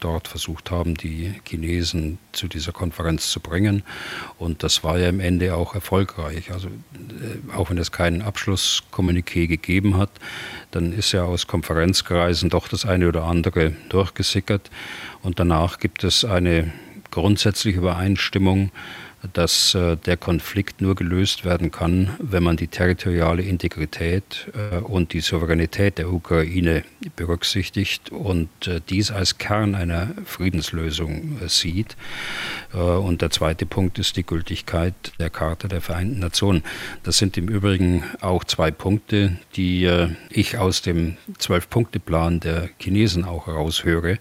B: dort versucht haben, die Chinesen zu dieser Konferenz zu bringen. Und das war ja im Ende auch erfolgreich. Also auch wenn es keinen Abschlusskommuniqué gegeben hat, dann ist ja aus Konferenzkreisen doch das eine oder andere durchgesickert. Und danach gibt es eine grundsätzliche Übereinstimmung, dass äh, der Konflikt nur gelöst werden kann, wenn man die territoriale Integrität äh, und die Souveränität der Ukraine berücksichtigt und äh, dies als Kern einer Friedenslösung äh, sieht. Äh, und der zweite Punkt ist die Gültigkeit der Charta der Vereinten Nationen. Das sind im Übrigen auch zwei Punkte, die äh, ich aus dem Zwölf-Punkte-Plan der Chinesen auch heraushöre.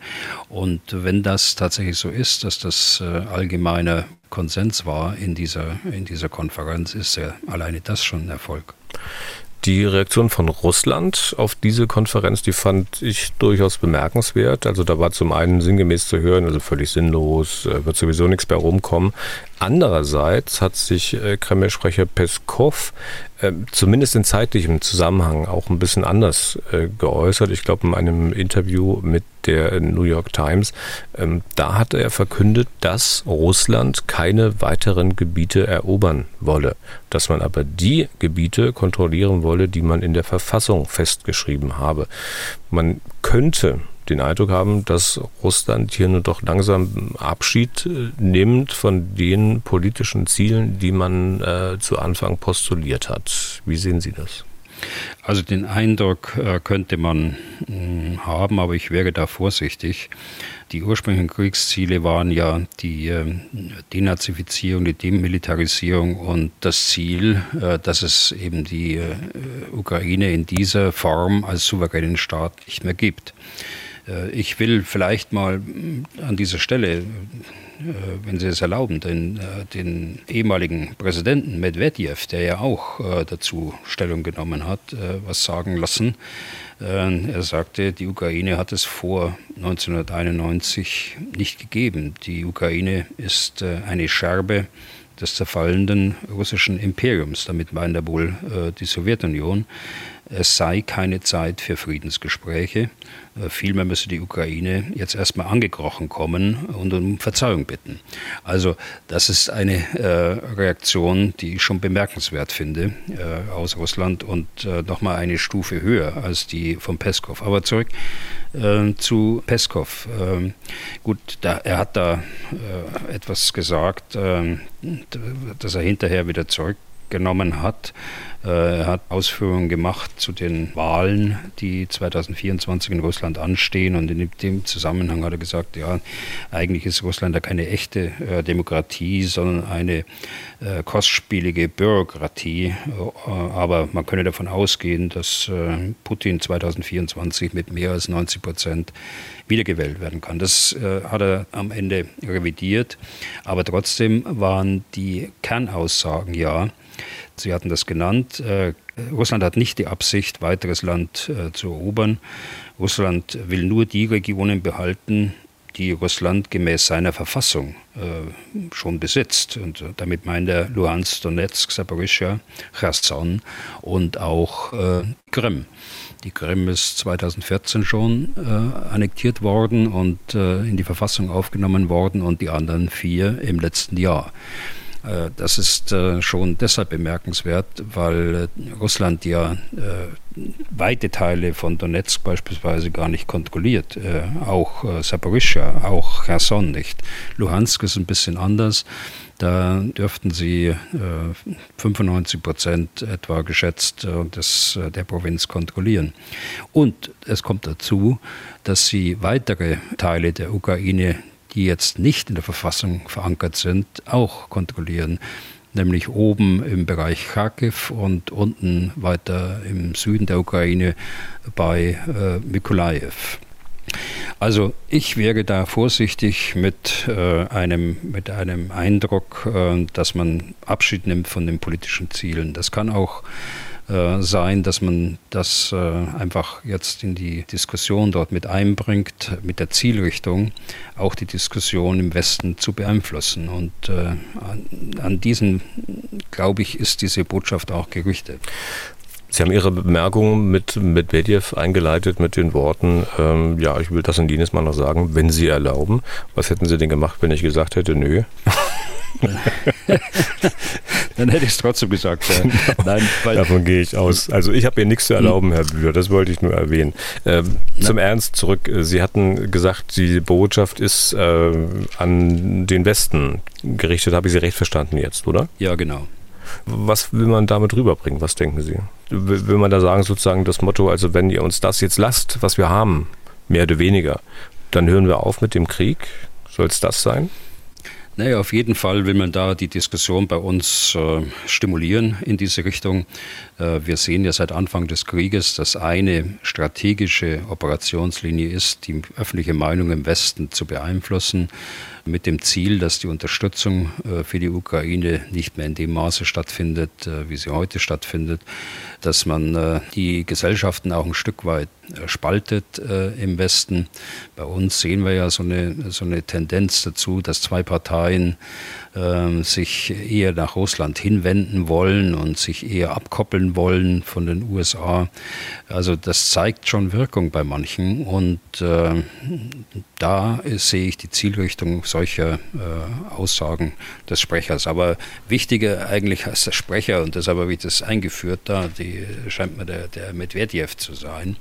B: Und wenn das tatsächlich so ist, dass das allgemeine Konsens war in dieser, in dieser Konferenz, ist ja alleine das schon ein Erfolg.
A: Die Reaktion von Russland auf diese Konferenz, die fand ich durchaus bemerkenswert. Also da war zum einen sinngemäß zu hören, also völlig sinnlos, äh, wird sowieso nichts mehr rumkommen. Andererseits hat sich äh, Kreml-Sprecher Peskov äh, zumindest in zeitlichem Zusammenhang auch ein bisschen anders äh, geäußert. Ich glaube, in einem Interview mit der New York Times, ähm, da hatte er verkündet, dass Russland keine weiteren Gebiete erobern wolle, dass man aber die Gebiete kontrollieren wolle, die man in der Verfassung festgeschrieben habe. Man könnte den Eindruck haben, dass Russland hier nur doch langsam Abschied äh, nimmt von den politischen Zielen, die man äh, zu Anfang postuliert hat. Wie sehen Sie das?
B: Also den Eindruck äh, könnte man mh, hm, haben, aber ich wäre da vorsichtig. Die ursprünglichen Kriegsziele waren ja die äh, Denazifizierung, die Demilitarisierung und das Ziel, äh, dass es eben die äh, Ukraine in dieser Form als souveränen Staat nicht mehr gibt. Äh, ich will vielleicht mal mm, an dieser Stelle, äh, wenn Sie es erlauben, den, äh, den ehemaligen Präsidenten Medvedev, der ja auch dazu Stellung genommen hat, was sagen lassen. Er sagte, die Ukraine hat es vor 1991 nicht gegeben. Die Ukraine ist eine Scherbe des zerfallenden russischen Imperiums. Damit meint er wohl die Sowjetunion es sei keine Zeit für Friedensgespräche. Äh, vielmehr müsse die Ukraine jetzt erstmal angekrochen kommen und um Verzeihung bitten. Also das ist eine äh, Reaktion, die ich schon bemerkenswert finde äh, aus Russland und äh, nochmal eine Stufe höher als die von Peskov. Aber zurück äh, zu Peskov. Ähm, gut, da, er hat da äh, etwas gesagt, ähm, dass er hinterher wieder zurückgenommen hat. Äh, er hat Ausführungen gemacht zu den Wahlen, die 2024 in Russland anstehen. Und in dem Zusammenhang hat er gesagt, ja, eigentlich ist Russland ja keine echte äh, Demokratie, sondern eine äh, kostspielige Bürokratie. aber man könne davon ausgehen, dass Putin 2024 mit mehr als 90 Prozent wiedergewählt werden kann. Das hat er am Ende revidiert. Aber trotzdem waren die Kernaussagen ja, Sie hatten das genannt. Äh, Russland hat nicht die Absicht, weiteres Land äh, zu erobern. Russland will nur die Regionen behalten, die Russland gemäß seiner Verfassung äh, schon besitzt. Und damit meint er Luhansk, Donetsk, Saporischschja, Cherson und auch äh, Krim. Die Krim ist 2014 schon äh, annektiert worden und äh, in die Verfassung aufgenommen worden und die anderen vier im letzten Jahr. Äh, das ist äh, schon deshalb bemerkenswert, weil äh, Russland ja weite Teile von Donetsk beispielsweise gar nicht kontrolliert. Auch Saporischschja, auch Cherson nicht. Luhansk ist ein bisschen anders. Da dürften sie 95 Prozent etwa geschätzt des, der Provinz kontrollieren. Und es kommt dazu, dass sie weitere Teile der Ukraine die jetzt nicht in der Verfassung verankert sind, auch kontrollieren. Nämlich oben im Bereich Kharkiv und unten weiter im Süden der Ukraine bei äh, Mykolaiv. Also ich wäre da vorsichtig mit, äh, einem, mit einem Eindruck, äh, dass man Abschied nimmt von den politischen Zielen. Das kann auch äh, sein, dass man das äh, einfach jetzt in die Diskussion dort mit einbringt, mit der Zielrichtung, auch die Diskussion im Westen zu beeinflussen. Und äh, an, an diesen, glaube ich, ist diese Botschaft auch gerichtet.
A: Sie haben Ihre Bemerkung mit Medvedev eingeleitet mit den Worten, ähm, ja, ich will das und jenes mal noch sagen, wenn Sie erlauben. Was hätten Sie denn gemacht, wenn ich gesagt hätte, nö?
B: Dann hätte ich es trotzdem gesagt. Ja.
A: Nein, Davon gehe ich aus. Also ich habe hier nichts zu erlauben, Herr Bühler, das wollte ich nur erwähnen. Ähm, zum Ernst zurück. Sie hatten gesagt, die Botschaft ist äh, an den Westen gerichtet. Habe ich Sie recht verstanden jetzt, oder?
B: Ja, genau.
A: Was will man damit rüberbringen? Was denken Sie? Will man da sagen, sozusagen das Motto, also wenn ihr uns das jetzt lasst, was wir haben, mehr oder weniger, dann hören wir auf mit dem Krieg? Soll es das sein?
B: Naja, auf jeden Fall will man da die Diskussion bei uns äh, stimulieren in diese Richtung. Äh, wir sehen ja seit Anfang des Krieges, dass eine strategische Operationslinie ist, die öffentliche Meinung im Westen zu beeinflussen mit dem Ziel, dass die Unterstützung äh, für die Ukraine nicht mehr in dem Maße stattfindet, äh, wie sie heute stattfindet, dass man äh, die Gesellschaften auch ein Stück weit spaltet im Westen. Bei uns sehen wir ja so eine, so eine Tendenz dazu, dass zwei Parteien ähm, sich eher nach Russland hinwenden wollen und sich eher abkoppeln wollen von den USA. Also das zeigt schon Wirkung bei manchen und äh, da sehe ich die Zielrichtung solcher äh, Aussagen des Sprechers. Aber wichtiger eigentlich als der Sprecher, und deshalb habe ich das eingeführt, da die, scheint mir der, der Medvedev zu sein.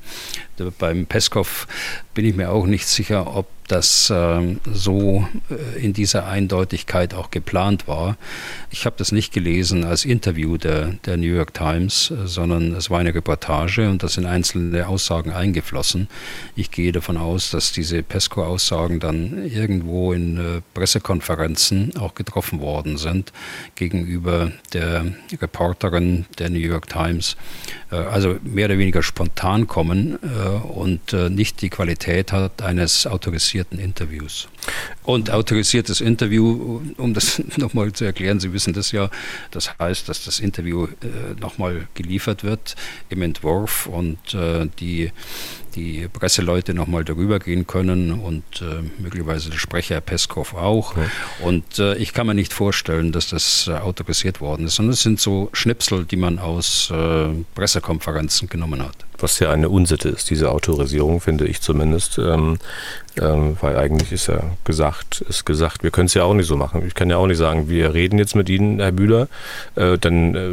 B: Beim Peskov bin ich mir auch nicht sicher, ob das ähm, so äh, in dieser Eindeutigkeit auch geplant war. Ich habe das nicht gelesen als Interview der, der New York Times, äh, sondern es war eine Reportage und da sind einzelne Aussagen eingeflossen. Ich gehe davon aus, dass diese PESCO-Aussagen dann irgendwo in äh, Pressekonferenzen auch getroffen worden sind gegenüber der Reporterin der New York Times. Äh, also mehr oder weniger spontan kommen und nicht die Qualität hat eines autorisierten produzierten Interviews. Und autorisiertes Interview, um das nochmal zu erklären, Sie wissen das ja, das heißt, dass das Interview nochmal geliefert wird im Entwurf und die die Presseleute nochmal darüber gehen können und äh, möglicherweise der Sprecher Peskov auch. Ja. Und äh, ich kann mir nicht vorstellen, dass das äh, autorisiert worden ist, sondern es sind so Schnipsel, die man aus äh, Pressekonferenzen genommen hat.
A: Was ja eine Unsitte ist, diese Autorisierung, finde ich zumindest. Ähm, ähm, weil eigentlich ist ja gesagt, ist gesagt, wir können es ja auch nicht so machen. Ich kann ja auch nicht sagen, wir reden jetzt mit Ihnen, Herr Bühler, äh, dann äh,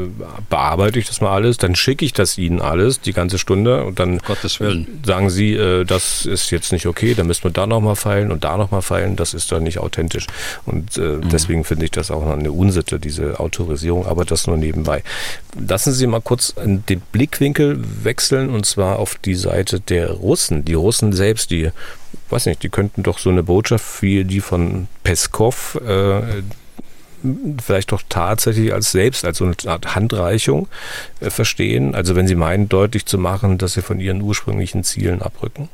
A: bearbeite ich das mal alles, dann schicke ich das Ihnen alles, die ganze Stunde und dann
B: Gottes Willen.
A: sagen Sie, äh, das ist jetzt nicht okay, dann müssen wir da nochmal feilen und da nochmal feilen, das ist dann nicht authentisch. Und äh, mhm. deswegen finde ich das auch noch eine Unsitte, diese Autorisierung, aber das nur nebenbei. Lassen Sie mal kurz den Blickwinkel wechseln und zwar auf die Seite der Russen. Die Russen selbst, die weiß nicht, die könnten doch so eine Botschaft wie die von Peskov äh, vielleicht doch tatsächlich als selbst, als so eine Art Handreichung äh, verstehen. Also wenn sie meinen, deutlich zu machen, dass sie von ihren ursprünglichen Zielen abrücken.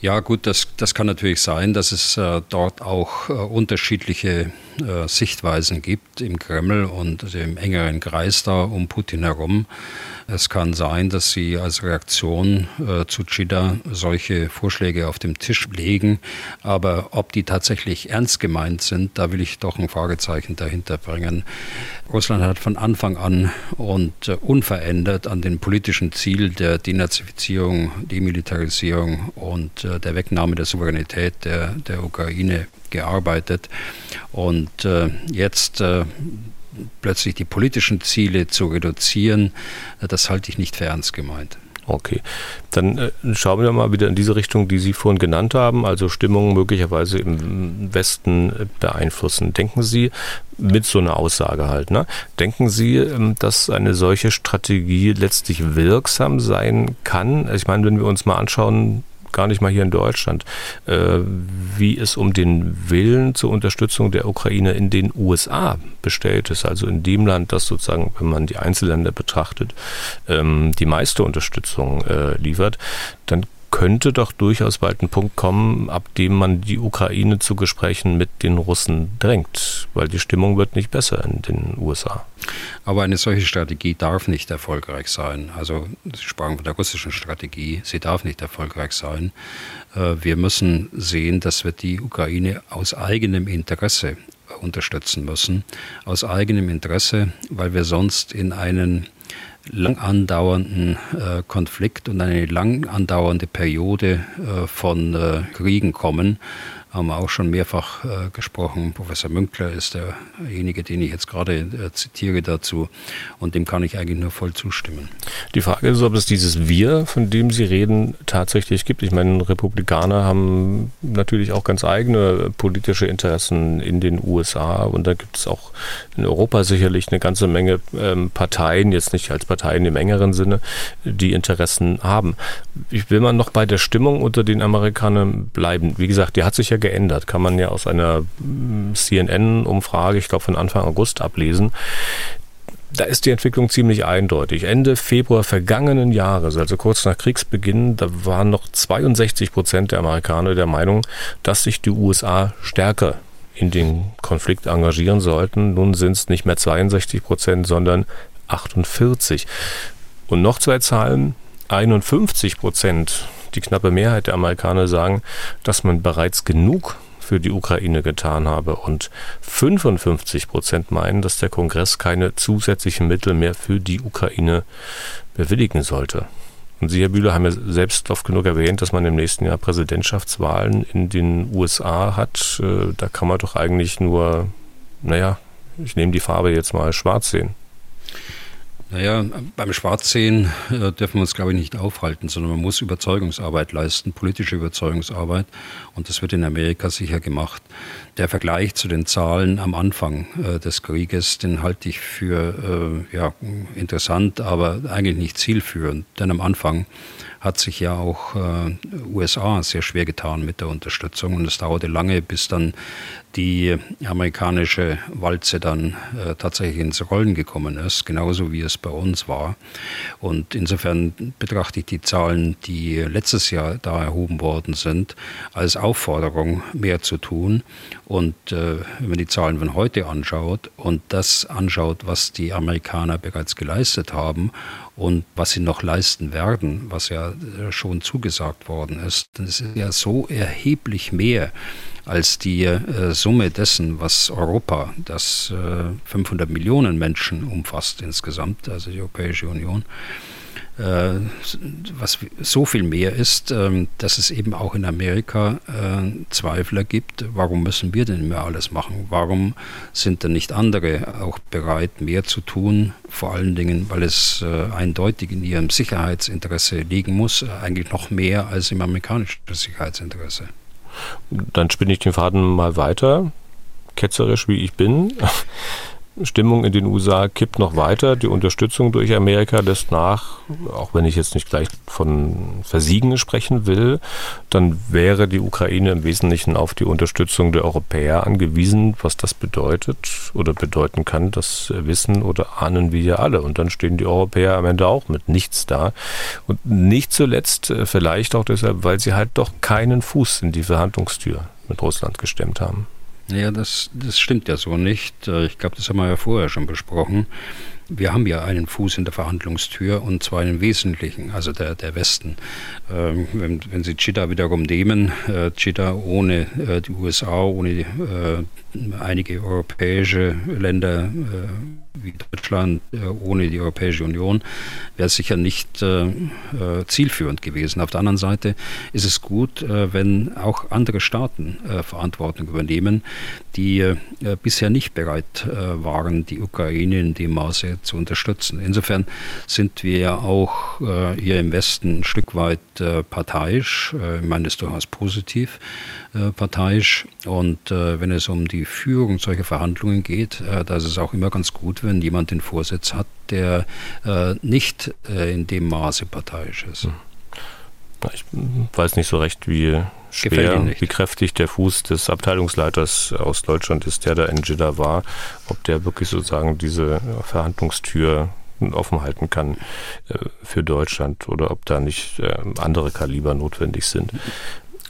B: Ja, gut, das, das kann natürlich sein, dass es äh, dort auch äh, unterschiedliche äh, Sichtweisen gibt im Kreml und also im engeren Kreis da um Putin herum. Es kann sein, dass sie als Reaktion äh, zu Chida solche Vorschläge auf dem Tisch legen. Aber ob die tatsächlich ernst gemeint sind, da will ich doch ein Fragezeichen dahinter bringen. Russland hat von Anfang an und äh, unverändert an den politischen Ziel der Denazifizierung, Demilitarisierung und äh, der Wegnahme der Souveränität der, der Ukraine gearbeitet. Und äh, jetzt äh, plötzlich die politischen Ziele zu reduzieren, das halte ich nicht für ernst gemeint.
A: Okay, dann äh, schauen wir mal wieder in diese Richtung, die Sie vorhin genannt haben, also Stimmungen möglicherweise im Westen beeinflussen. Denken Sie mit so einer Aussage halt, ne? Denken Sie, ähm, dass eine solche Strategie letztlich wirksam sein kann? Ich meine, wenn wir uns mal anschauen, gar nicht mal hier in Deutschland, äh, wie es um den Willen zur Unterstützung der Ukraine in den USA bestellt ist, also in dem Land, das sozusagen, wenn man die Einzelländer betrachtet, ähm, die meiste Unterstützung äh, liefert, dann könnte doch durchaus bald ein Punkt kommen, ab dem man die Ukraine zu Gesprächen mit den Russen drängt, weil die Stimmung wird nicht besser in den USA.
B: Aber eine solche Strategie darf nicht erfolgreich sein. Also Sie sprachen von der russischen Strategie, sie darf nicht erfolgreich sein. Äh, wir müssen sehen, dass wir die Ukraine aus eigenem Interesse unterstützen müssen. Aus eigenem Interesse, weil wir sonst in einen lang andauernden äh, Konflikt und eine lang andauernde Periode äh, von äh, Kriegen kommen, haben wir auch schon mehrfach äh, gesprochen. Professor Münkler ist derjenige, den ich jetzt gerade äh, zitiere dazu und dem kann ich eigentlich nur voll zustimmen.
A: Die Frage ist, ob es dieses Wir, von dem Sie reden, tatsächlich gibt. Ich meine, Republikaner haben natürlich auch ganz eigene politische Interessen in den USA und da gibt es auch in Europa sicherlich eine ganze Menge ähm, Parteien, jetzt nicht als Parteien im engeren Sinne, die Interessen haben. Ich will mal noch bei der Stimmung unter den Amerikanern bleiben. Wie gesagt, die hat sich ja geändert, kann man ja aus einer mm, CNN-Umfrage, ich glaube von Anfang August ablesen. Da ist die Entwicklung ziemlich eindeutig. Ende Februar vergangenen Jahres, also kurz nach Kriegsbeginn, da waren noch 62 Prozent der Amerikaner der Meinung, dass sich die USA stärker in den Konflikt engagieren sollten. Nun sind es nicht mehr 62 Prozent, sondern 48. Und noch zwei Zahlen. 51 Prozent die knappe Mehrheit der Amerikaner sagen, dass man bereits genug für die Ukraine getan habe und 55 Prozent meinen, dass der Kongress keine zusätzlichen Mittel mehr für die Ukraine bewilligen sollte. Und Sie, Herr Bühler, haben ja selbst oft genug erwähnt, dass man im nächsten Jahr Präsidentschaftswahlen in den USA hat. Äh, da kann man doch eigentlich nur, naja, ich nehme die Farbe jetzt mal schwarz sehen.
B: Naja, beim Schwarzsehen äh, dürfen wir uns, glaube ich, nicht aufhalten, sondern man muss Überzeugungsarbeit leisten, politische Überzeugungsarbeit. Und das wird in Amerika sicher gemacht. Der Vergleich zu den Zahlen am Anfang äh, des Krieges, den halte ich für äh, ja, interessant, aber eigentlich nicht zielführend. Denn am Anfang hat sich ja auch äh, USA sehr schwer getan mit der Unterstützung und es dauerte lange, bis dann die amerikanische Walze dann äh, tatsächlich ins Rollen gekommen ist, genauso wie es bei uns war. Und insofern betrachte ich die Zahlen, die letztes Jahr da erhoben worden sind, als Aufforderung, mehr zu tun. Und äh, wenn man die Zahlen von heute anschaut und das anschaut, was die Amerikaner bereits geleistet haben und was sie noch leisten werden, was ja äh, schon zugesagt worden ist, dann ist ja so erheblich mehr als die äh, Summe dessen, was Europa, das äh, 500 Millionen Menschen umfasst insgesamt, also die Europäische Union, äh, was so viel mehr ist, ähm, dass es eben auch in Amerika äh, Zweifler gibt. Warum müssen wir denn immer alles machen? Warum sind denn nicht andere auch bereit, mehr zu tun? Vor allen Dingen, weil es äh, eindeutig in ihrem Sicherheitsinteresse liegen muss, eigentlich noch mehr als im amerikanischen Sicherheitsinteresse.
A: Dann spinne ich den Faden mal weiter, ketzerisch wie ich bin. Stimmung in den USA kippt noch weiter. Die Unterstützung durch Amerika lässt nach, auch wenn ich jetzt nicht gleich von Versiegen sprechen will, dann wäre die Ukraine im Wesentlichen auf die Unterstützung der Europäer angewiesen. Was das bedeutet oder bedeuten kann, das wissen oder ahnen wir ja alle. Und dann stehen die Europäer am Ende auch mit nichts da. Und nicht zuletzt äh, vielleicht auch deshalb, weil sie halt doch keinen Fuß in die Verhandlungstür mit Russland gestemmt haben.
B: Ja, das, das stimmt ja so nicht. Äh, ich glaube, das haben wir ja vorher schon besprochen. Wir haben ja einen Fuß in der Verhandlungstür und zwar einen wesentlichen, also der, der Westen. Ähm, wenn, wenn, Sie Chita wiederum nehmen, äh, Chita ohne äh, die USA, ohne äh, einige europäische Länder, äh, wie Deutschland äh, ohne die Europäische Union wäre sicher nicht äh, äh, zielführend gewesen. Auf der anderen Seite ist es gut, äh, wenn auch andere Staaten äh, Verantwortung übernehmen, die äh, bisher nicht bereit waren, die Ukraine in dem Maße zu unterstützen. Insofern sind wir ja auch hier im Westen ein Stück weit parteiisch. ich meine das durchaus positiv parteiisch. Und wenn es um die Führung solcher Verhandlungen geht, da ist es auch immer ganz gut, wenn jemand den Vorsitz hat, der äh, nicht äh, in dem Maße parteiisch ist. Hm.
A: Ich weiß nicht so recht, wie schwer, wie kräftig der Fuß des Abteilungsleiters aus Deutschland ist, der da in Jeddah war, ob der wirklich sozusagen diese Verhandlungstür offen halten kann äh, für Deutschland oder ob da nicht äh, andere Kaliber notwendig sind.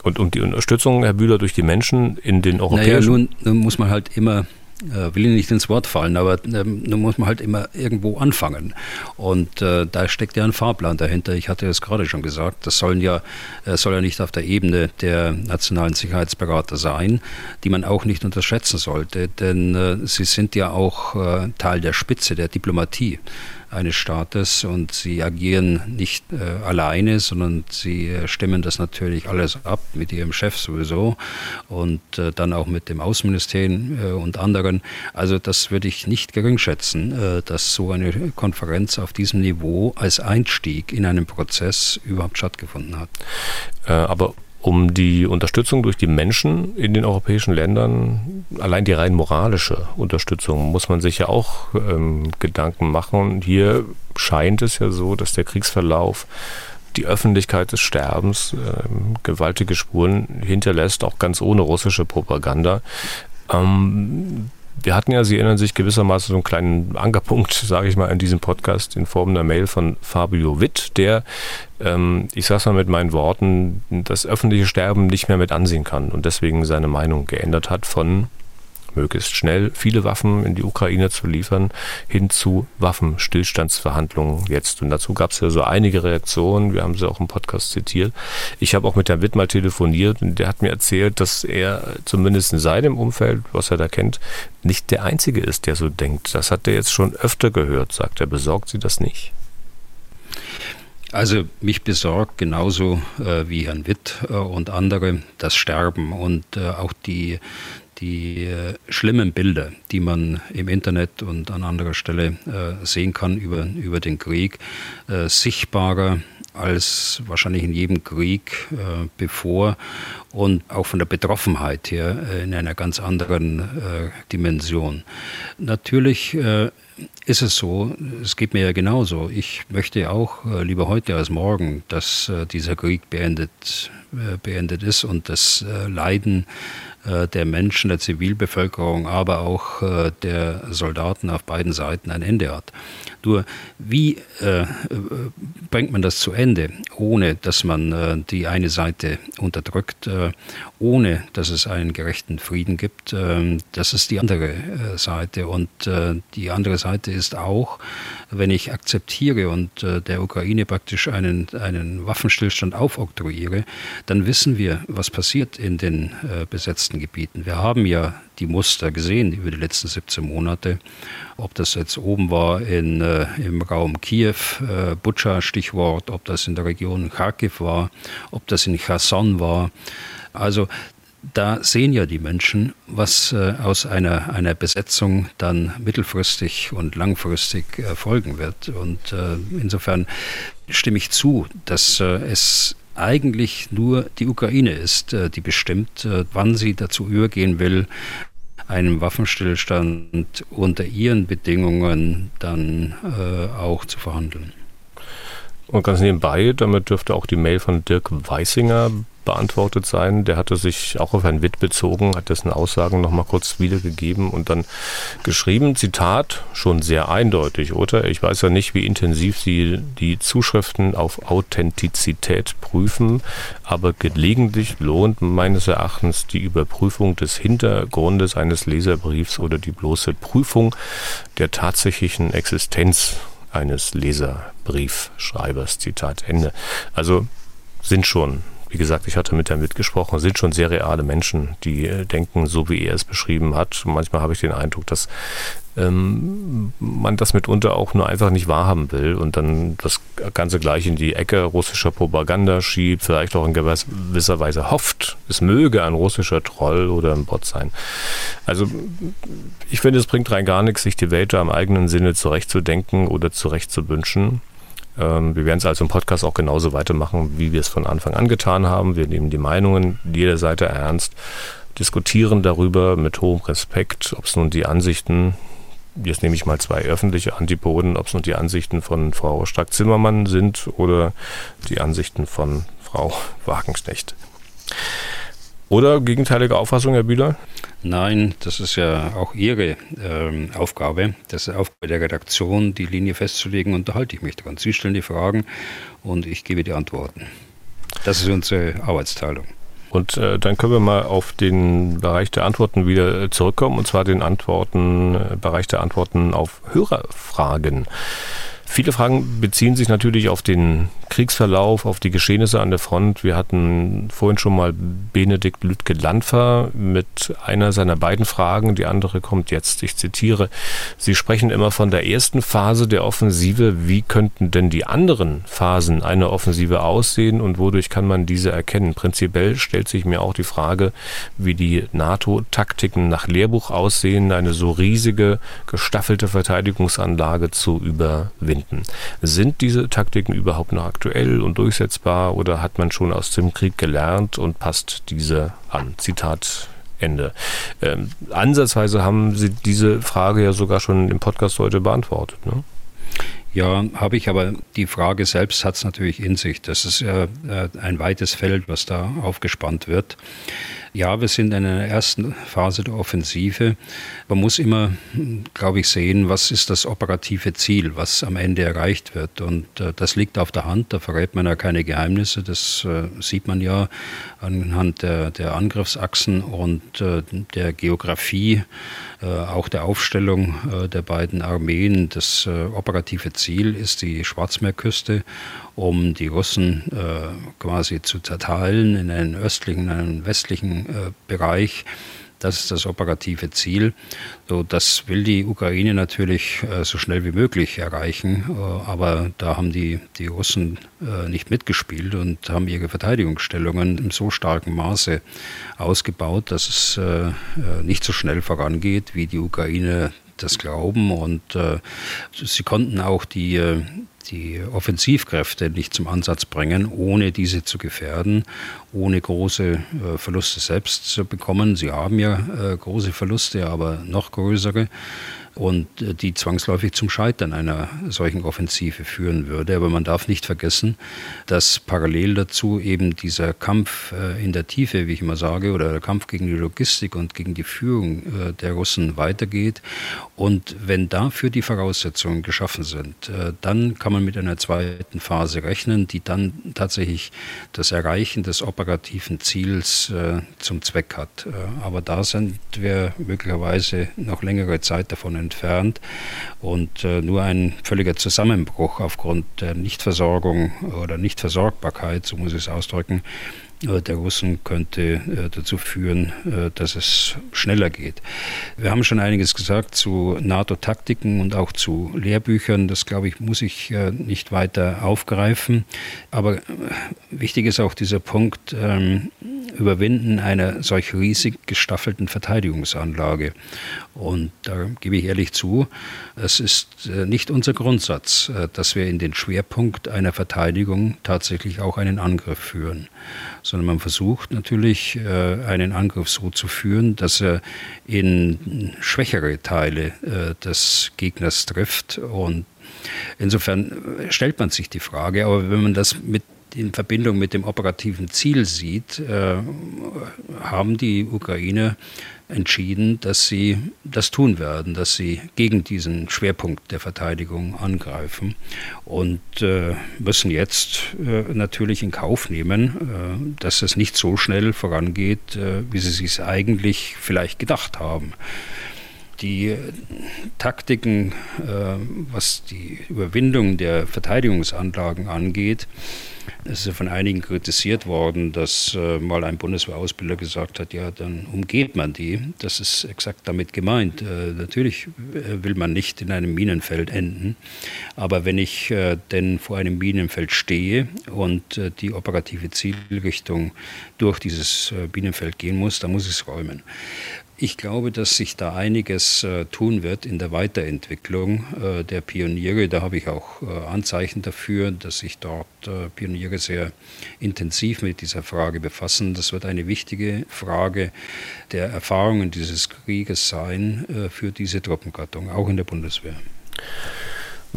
A: Und um die Unterstützung, Herr Bühler, durch die Menschen in den europäischen... Naja,
B: nun, nun muss man halt immer will Ihnen nicht ins Wort fallen, aber ähm, nun muss man halt immer irgendwo anfangen. Und äh, da steckt ja ein Fahrplan dahinter. Ich hatte es gerade schon gesagt, das sollen ja, äh, soll ja nicht auf der Ebene der nationalen Sicherheitsberater sein, die man auch nicht unterschätzen sollte, denn äh, sie sind ja auch äh, Teil der Spitze der Diplomatie eines Staates und sie agieren nicht äh, alleine, sondern sie äh, stimmen das natürlich alles ab mit ihrem Chef sowieso und äh, dann auch mit dem Außenministerium äh, und anderen. Also das würde ich nicht gering schätzen, äh, dass so eine Konferenz auf diesem Niveau als Einstieg in einen Prozess überhaupt stattgefunden hat.
A: Äh, aber um die Unterstützung durch die Menschen in den europäischen Ländern, allein die rein moralische Unterstützung, muss man sich ja auch ähm, Gedanken machen. Hier scheint es ja so, dass der Kriegsverlauf die Öffentlichkeit des Sterbens äh, gewaltige Spuren hinterlässt, auch ganz ohne russische Propaganda. Ähm, wir hatten ja, Sie erinnern sich gewissermaßen so einen kleinen Ankerpunkt, sage ich mal, in diesem Podcast in Form einer Mail von Fabio Witt, der, ähm, ich sage es mal mit meinen Worten, das öffentliche Sterben nicht mehr mit ansehen kann und deswegen seine Meinung geändert hat von möglichst schnell viele Waffen in die Ukraine zu liefern, hin zu Waffenstillstandsverhandlungen jetzt. Und dazu gab es ja so einige Reaktionen. Wir haben sie auch im Podcast zitiert. Ich habe auch mit Herrn Witt mal telefoniert und der hat mir erzählt, dass er zumindest in seinem Umfeld, was er da kennt, nicht der Einzige ist, der so denkt. Das hat er jetzt schon öfter gehört, sagt er. Besorgt Sie das nicht?
B: Also mich besorgt genauso äh, wie Herrn Witt äh, und andere das Sterben und äh, auch die, die äh, schlimmen Bilder, die man im Internet und an anderer Stelle äh, sehen kann über, über den Krieg, äh, sichtbarer als wahrscheinlich in jedem Krieg äh, bevor und auch von der Betroffenheit her äh, in einer ganz anderen äh, Dimension. Natürlich ist es so, es geht mir ja genauso. Ich möchte auch lieber heute als morgen, dass dieser Krieg beendet, beendet ist und das Leiden äh, der Menschen, der Zivilbevölkerung, aber auch äh, der Soldaten auf beiden Seiten ein Ende hat. Nur wie äh, bringt man das zu Ende, ohne dass man äh, die eine Seite unterdrückt, äh, ohne dass es einen gerechten Frieden gibt? Ähm, das ist die andere äh, Seite. Und die andere Seite ist auch, wenn ich akzeptiere und der Ukraine praktisch einen, einen Waffenstillstand aufoktroyiere, dann wissen wir, was passiert in den besetzten Gebieten. Wir haben ja die Muster gesehen über die letzten 17 Monate. Ob das jetzt oben war in, äh, im Raum Kiew, äh, Butscha Stichwort, ob das in der Region Kharkiv war, ob das in Cherson war. Also da sehen ja die Menschen, was äh, aus einer, einer Besetzung dann mittelfristig und langfristig erfolgen wird. Und äh, insofern stimme ich zu, dass äh, es eigentlich nur die Ukraine ist, äh, die bestimmt, wann sie dazu übergehen will, einem Waffenstillstand unter ihren Bedingungen dann äh, auch zu verhandeln.
A: Und ganz nebenbei, damit dürfte auch die Mail von Dirk Weissinger beantwortet sein. Der hatte sich auch auf ein Witt bezogen, hat dessen Aussagen nochmal kurz wiedergegeben und dann geschrieben, Zitat, schon sehr eindeutig, oder? Ich weiß ja nicht, wie intensiv Sie die Zuschriften auf Authentizität prüfen, aber gelegentlich lohnt meines Erachtens die Überprüfung des Hintergrundes eines Leserbriefs oder die bloße Prüfung der tatsächlichen Existenz eines Leserbriefschreibers. Zitat Ende. Also sind schon wie gesagt, ich hatte mit damit gesprochen, sind schon sehr reale Menschen, die äh, denken, so wie er es beschrieben hat. Manchmal habe ich den Eindruck, dass ähm, man das mitunter auch nur einfach nicht wahrhaben will und dann das Ganze gleich in die Ecke russischer Propaganda schiebt, vielleicht auch in gewisser Weise hofft, es möge ein russischer Troll oder ein Bot sein. Also ich finde, es bringt rein gar nichts, sich die Welt da im eigenen Sinne zurechtzudenken oder zurechtzubünschen. Ähm, wir werden es also im Podcast auch genauso weitermachen, wie wir es von Anfang an getan haben. Wir nehmen die Meinungen jeder Seite ernst, diskutieren darüber mit hohem Respekt, ob es nun die Ansichten, jetzt nehme ich mal zwei öffentliche Antipoden, ob es nun die Ansichten von Frau Strack-Zimmermann sind oder die Ansichten von Frau Wagenknecht. Oder gegenteilige Auffassung, Herr Bühler?
B: Nein, das ist ja auch Ihre ähm, Aufgabe. Das ist Aufgabe der Redaktion, die Linie festzulegen. Und da halte ich mich dran. Sie stellen die Fragen und ich gebe die Antworten. Das ist unsere Arbeitsteilung.
A: Und äh, dann können wir mal auf den Bereich der Antworten wieder äh, zurückkommen, und zwar den Antworten, äh, Bereich der Antworten auf Hörerfragen. Viele Fragen beziehen sich natürlich auf den Kriegsverlauf, auf die Geschehnisse an der Front. Wir hatten vorhin schon mal Benedikt Lütke-Landfer mit einer seiner beiden Fragen. Die andere kommt jetzt. Ich zitiere. Sie sprechen immer von der ersten Phase der Offensive. Wie könnten denn die anderen Phasen einer Offensive aussehen und wodurch kann man diese erkennen? Prinzipiell stellt sich mir auch die Frage, wie die NATO-Taktiken nach Lehrbuch aussehen, eine so riesige, gestaffelte Verteidigungsanlage zu überwinden. Sind diese Taktiken überhaupt noch aktuell? und durchsetzbar oder hat man schon aus dem Krieg gelernt und passt diese an? Zitat Ende. Ähm, ansatzweise haben Sie diese Frage ja sogar schon im Podcast heute beantwortet. Ne?
B: Ja, habe ich, aber die Frage selbst hat es natürlich in sich. Das ist äh, ein weites Feld, was da aufgespannt wird. Ja, wir sind in einer ersten Phase der Offensive. Man muss immer, glaube ich, sehen, was ist das operative Ziel, was am Ende erreicht wird. Und äh, das liegt auf der Hand, da verrät man ja keine Geheimnisse. Das äh, sieht man ja anhand der, der Angriffsachsen und äh, der Geografie, äh, auch der Aufstellung äh, der beiden Armeen. Das äh, operative Ziel ist die Schwarzmeerküste um die Russen äh, quasi zu zerteilen in einen östlichen, in einen westlichen äh, Bereich. Das ist das operative Ziel. So, das will die Ukraine natürlich äh, so schnell wie möglich erreichen. Äh, aber da haben die, die Russen äh, nicht mitgespielt und haben ihre Verteidigungsstellungen in so starkem Maße ausgebaut, dass es äh, äh, nicht so schnell vorangeht, wie die Ukraine das glauben. Und äh, sie konnten auch die, die Offensivkräfte nicht zum Ansatz bringen, ohne diese zu gefährden, ohne große äh, Verluste selbst zu bekommen. Sie haben ja äh, große Verluste, aber noch größere und äh, die zwangsläufig zum Scheitern einer solchen Offensive führen würde. Aber man darf nicht vergessen, dass parallel dazu eben dieser Kampf äh, in der Tiefe, wie ich immer sage, oder der Kampf gegen die Logistik und gegen die Führung äh, der Russen weitergeht. Und wenn dafür die Voraussetzungen geschaffen sind, dann kann man mit einer zweiten Phase rechnen, die dann tatsächlich das Erreichen des operativen Ziels zum Zweck hat. Aber da sind wir möglicherweise noch längere Zeit davon entfernt. Und äh, nur ein völliger Zusammenbruch aufgrund der Nichtversorgung oder Nichtversorgbarkeit, so muss ich es ausdrücken, der Russen könnte äh, dazu führen, äh, dass es schneller geht. Wir haben schon einiges gesagt zu NATO-Taktiken und auch zu Lehrbüchern. Das, glaube ich, muss ich nicht weiter aufgreifen. Aber wichtig ist auch dieser Punkt, ähm, Überwinden einer solch riesig gestaffelten Verteidigungsanlage. Und da gebe ich ehrlich zu, es ist äh, nicht unser Grundsatz, äh, dass wir in den Schwerpunkt einer Verteidigung tatsächlich auch einen Angriff führen, sondern man versucht natürlich äh, einen Angriff so zu führen, dass er in schwächere Teile des Gegners trifft. Und Insofern stellt man sich die Frage, aber wenn man das mit in Verbindung mit dem operativen Ziel sieht, äh, haben die Ukrainer entschieden, dass sie das tun werden, dass sie gegen diesen Schwerpunkt der Verteidigung angreifen und äh, müssen jetzt äh, natürlich in Kauf nehmen, äh, dass es nicht so schnell vorangeht, äh, wie sie sich eigentlich vielleicht gedacht haben die Taktiken, äh, was die Überwindung der Verteidigungsanlagen angeht, ist von einigen kritisiert worden, dass äh, mal ein Bundeswehrausbilder gesagt hat, ja, dann umgeht man die. Das ist exakt damit gemeint. Äh, natürlich will man nicht in einem Minenfeld enden, aber wenn ich denn vor einem Minenfeld stehe und die operative Zielrichtung durch dieses Minenfeld gehen muss, dann muss ich es räumen. Ich glaube, dass sich da einiges äh, tun wird in der Weiterentwicklung äh, der Pioniere. Da habe ich auch äh, Anzeichen dafür, dass sich dort äh, Pioniere sehr intensiv mit dieser Frage befassen. Das wird eine wichtige Frage der Erfahrungen dieses Krieges sein äh, für diese Truppengattung, auch in der Bundeswehr.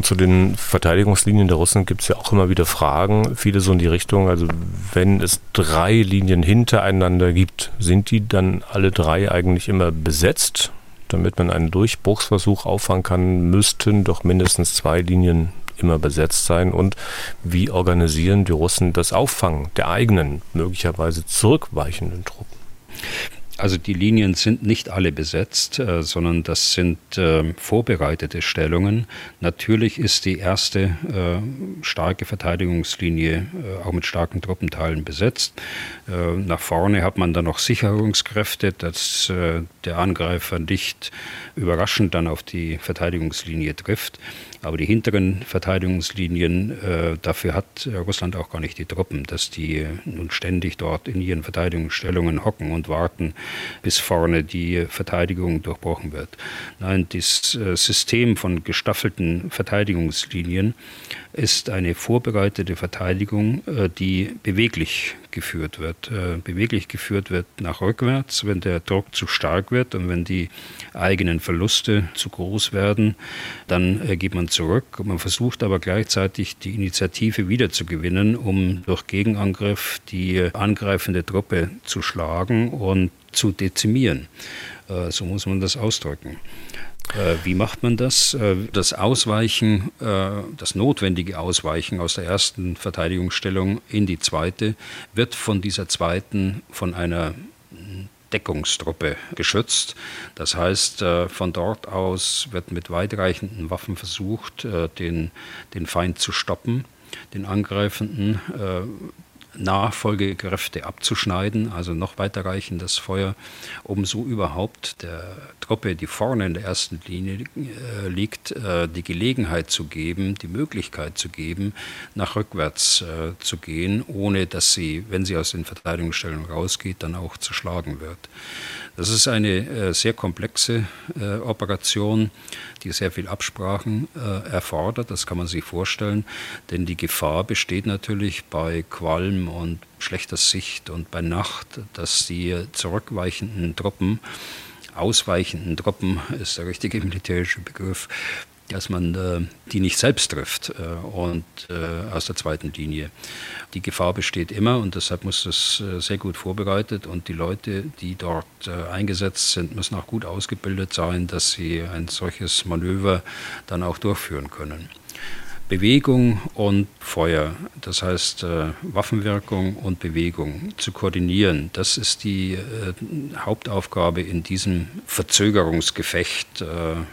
A: Zu den Verteidigungslinien der Russen gibt es ja auch immer wieder Fragen, viele so in die Richtung, also wenn es drei Linien hintereinander gibt, sind die dann alle drei eigentlich immer besetzt? Damit man einen Durchbruchsversuch auffangen kann, müssten doch mindestens zwei Linien immer besetzt sein. Und wie organisieren die Russen das Auffangen der eigenen, möglicherweise zurückweichenden Truppen?
B: Also die Linien sind nicht alle besetzt, äh, sondern das sind äh, vorbereitete Stellungen. Natürlich ist die erste äh, starke Verteidigungslinie äh, auch mit starken Truppenteilen besetzt. Äh, nach vorne hat man dann noch Sicherungskräfte, dass äh, der Angreifer nicht überraschend dann auf die Verteidigungslinie trifft. Aber die hinteren Verteidigungslinien, äh, dafür hat Russland auch gar nicht die Truppen, dass die nun ständig dort in ihren Verteidigungsstellungen hocken und warten, bis vorne die Verteidigung durchbrochen wird. Nein, das äh, System von gestaffelten Verteidigungslinien ist eine vorbereitete Verteidigung, äh, die beweglich geführt wird. Äh, beweglich geführt wird nach rückwärts, wenn der Druck zu stark wird und wenn die eigenen Verluste zu groß werden, dann äh, geht man zurück. Man versucht aber gleichzeitig die Initiative wiederzugewinnen, um durch Gegenangriff die angreifende Truppe zu schlagen und zu dezimieren. So muss man das ausdrücken. Äh, wie macht man das? Äh, das Ausweichen, äh, das notwendige Ausweichen aus der ersten Verteidigungsstellung in die zweite wird von dieser zweiten von einer Deckungstruppe geschützt. Das heißt, von dort aus wird mit weitreichenden Waffen versucht, den, den Feind zu stoppen, den Angreifenden Nachfolgekräfte abzuschneiden, also noch weiterreichendes Feuer, um so überhaupt der Truppe, die vorne in der ersten Linie äh, liegt, äh, die Gelegenheit zu geben, die Möglichkeit zu geben, nach rückwärts äh, zu gehen, ohne dass sie, wenn sie aus den Verteidigungsstellungen rausgeht, dann auch zerschlagen wird. Das ist eine äh, sehr komplexe äh, Operation, die sehr viel Absprachen äh, erfordert, das kann man sich vorstellen, denn die Gefahr besteht natürlich bei Qualm und schlechter Sicht und bei Nacht, dass die zurückweichenden Truppen ausweichenden Truppen ist der richtige militärische Begriff, dass man äh, die nicht selbst trifft äh, und äh, aus der zweiten Linie. Die Gefahr besteht immer und deshalb muss das äh, sehr gut vorbereitet und die Leute, die dort äh, eingesetzt sind, müssen auch gut ausgebildet sein, dass sie ein solches Manöver dann auch durchführen können. Bewegung und Feuer, das heißt äh, Waffenwirkung und Bewegung zu koordinieren, das ist die äh, Hauptaufgabe in diesem Verzögerungsgefecht, äh,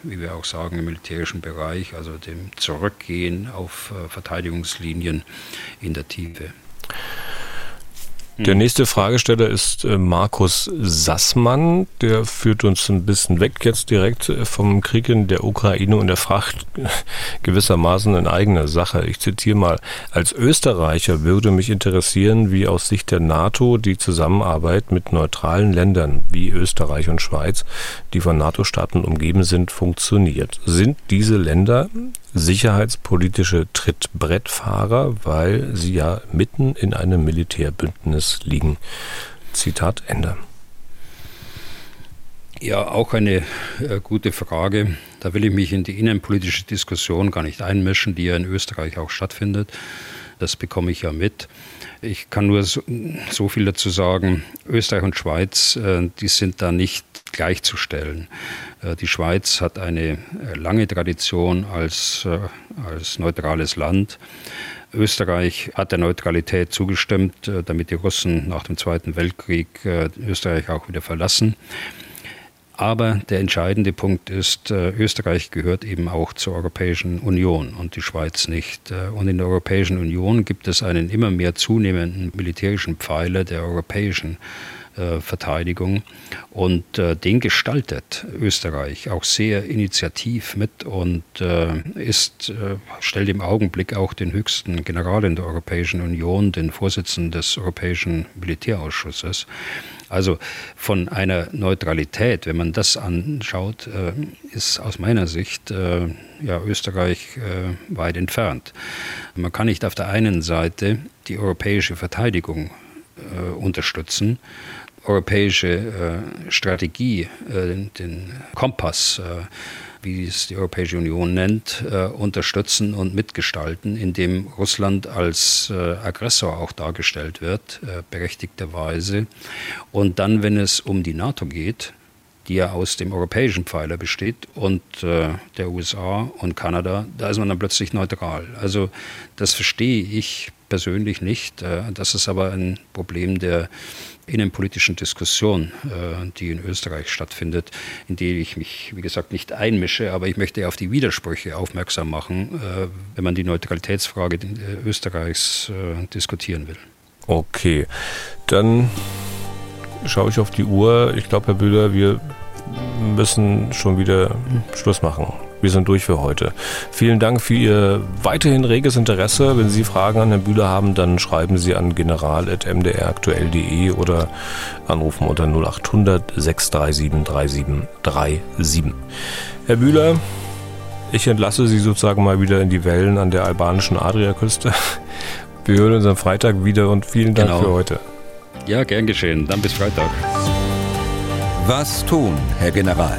B: wie wir auch sagen im militärischen Bereich, also dem Zurückgehen auf äh, Verteidigungslinien in der Tiefe.
A: Der nächste Fragesteller ist äh, Markus Sassmann. Der führt uns ein bisschen weg jetzt direkt äh, vom Krieg in der Ukraine und er fragt gewissermaßen in eigener Sache. Ich zitiere mal, als Österreicher würde mich interessieren, wie aus Sicht der NATO die Zusammenarbeit mit neutralen Ländern wie Österreich und Schweiz, die von NATO-Staaten umgeben sind, funktioniert. Sind diese Länder sicherheitspolitische Trittbrettfahrer, weil sie ja mitten in einem Militärbündnis liegen? Zitat Ende.
B: Ja, auch eine äh, gute Frage. Da will ich mich in die innenpolitische Diskussion gar nicht einmischen, die ja in Österreich auch stattfindet. Das bekomme ich ja mit. Ich kann nur so, so viel dazu sagen. Österreich und Schweiz, äh, die sind da nicht gleichzustellen. Äh, die Schweiz hat eine äh, lange Tradition als, äh, als neutrales Land. Österreich hat der Neutralität zugestimmt, äh, damit die Russen nach dem Zweiten Weltkrieg Österreich auch wieder verlassen. Aber der entscheidende Punkt ist, äh, Österreich gehört eben auch zur Europäischen Union und die Schweiz nicht. Äh, und in der Europäischen Union gibt es einen immer mehr zunehmenden militärischen Pfeiler der europäischen äh, Verteidigung. Und den gestaltet Österreich auch sehr initiativ mit und ist, stellt im Augenblick auch den höchsten General in der Europäischen Union, den Vorsitzenden des Europäischen Militärausschusses. Also von einer Neutralität, wenn man das anschaut, äh, ist aus meiner Sicht äh, ja, Österreich äh, weit entfernt. Man kann nicht auf der einen Seite die europäische Verteidigung unterstützen, europäische Strategie, den Kompass wie es die Europäische Union nennt, äh, unterstützen und mitgestalten, indem Russland als äh, Aggressor auch dargestellt wird, äh, berechtigterweise. Und dann, wenn es um die NATO geht, die ja aus dem europäischen Pfeiler besteht und äh, der USA und Kanada, da ist man dann plötzlich neutral. Also das verstehe ich persönlich nicht. Äh, das ist aber ein Problem der innenpolitischen Diskussion, äh, die in Österreich stattfindet, in die ich mich, wie gesagt, nicht einmische, aber ich möchte auf die Widersprüche aufmerksam machen, äh, wenn man die Neutralitätsfrage äh, Österreichs diskutieren will.
A: Okay, dann schaue ich auf die Uhr. Ich glaube, Herr Bühler, wir müssen schon wieder Schluss machen. Wir sind durch für heute. Vielen Dank für Ihr weiterhin reges Interesse. Wenn Sie Fragen an Herrn Bühler haben, dann schreiben Sie an general.mdraktuell.de oder anrufen unter 0800 637 3737. Herr Bühler, ich entlasse Sie sozusagen mal wieder in die Wellen an der albanischen Adriaküste. Wir hören uns am Freitag wieder und vielen Dank genau. für heute.
B: Ja, gern geschehen. Dann bis Freitag.
C: Was tun, Herr General?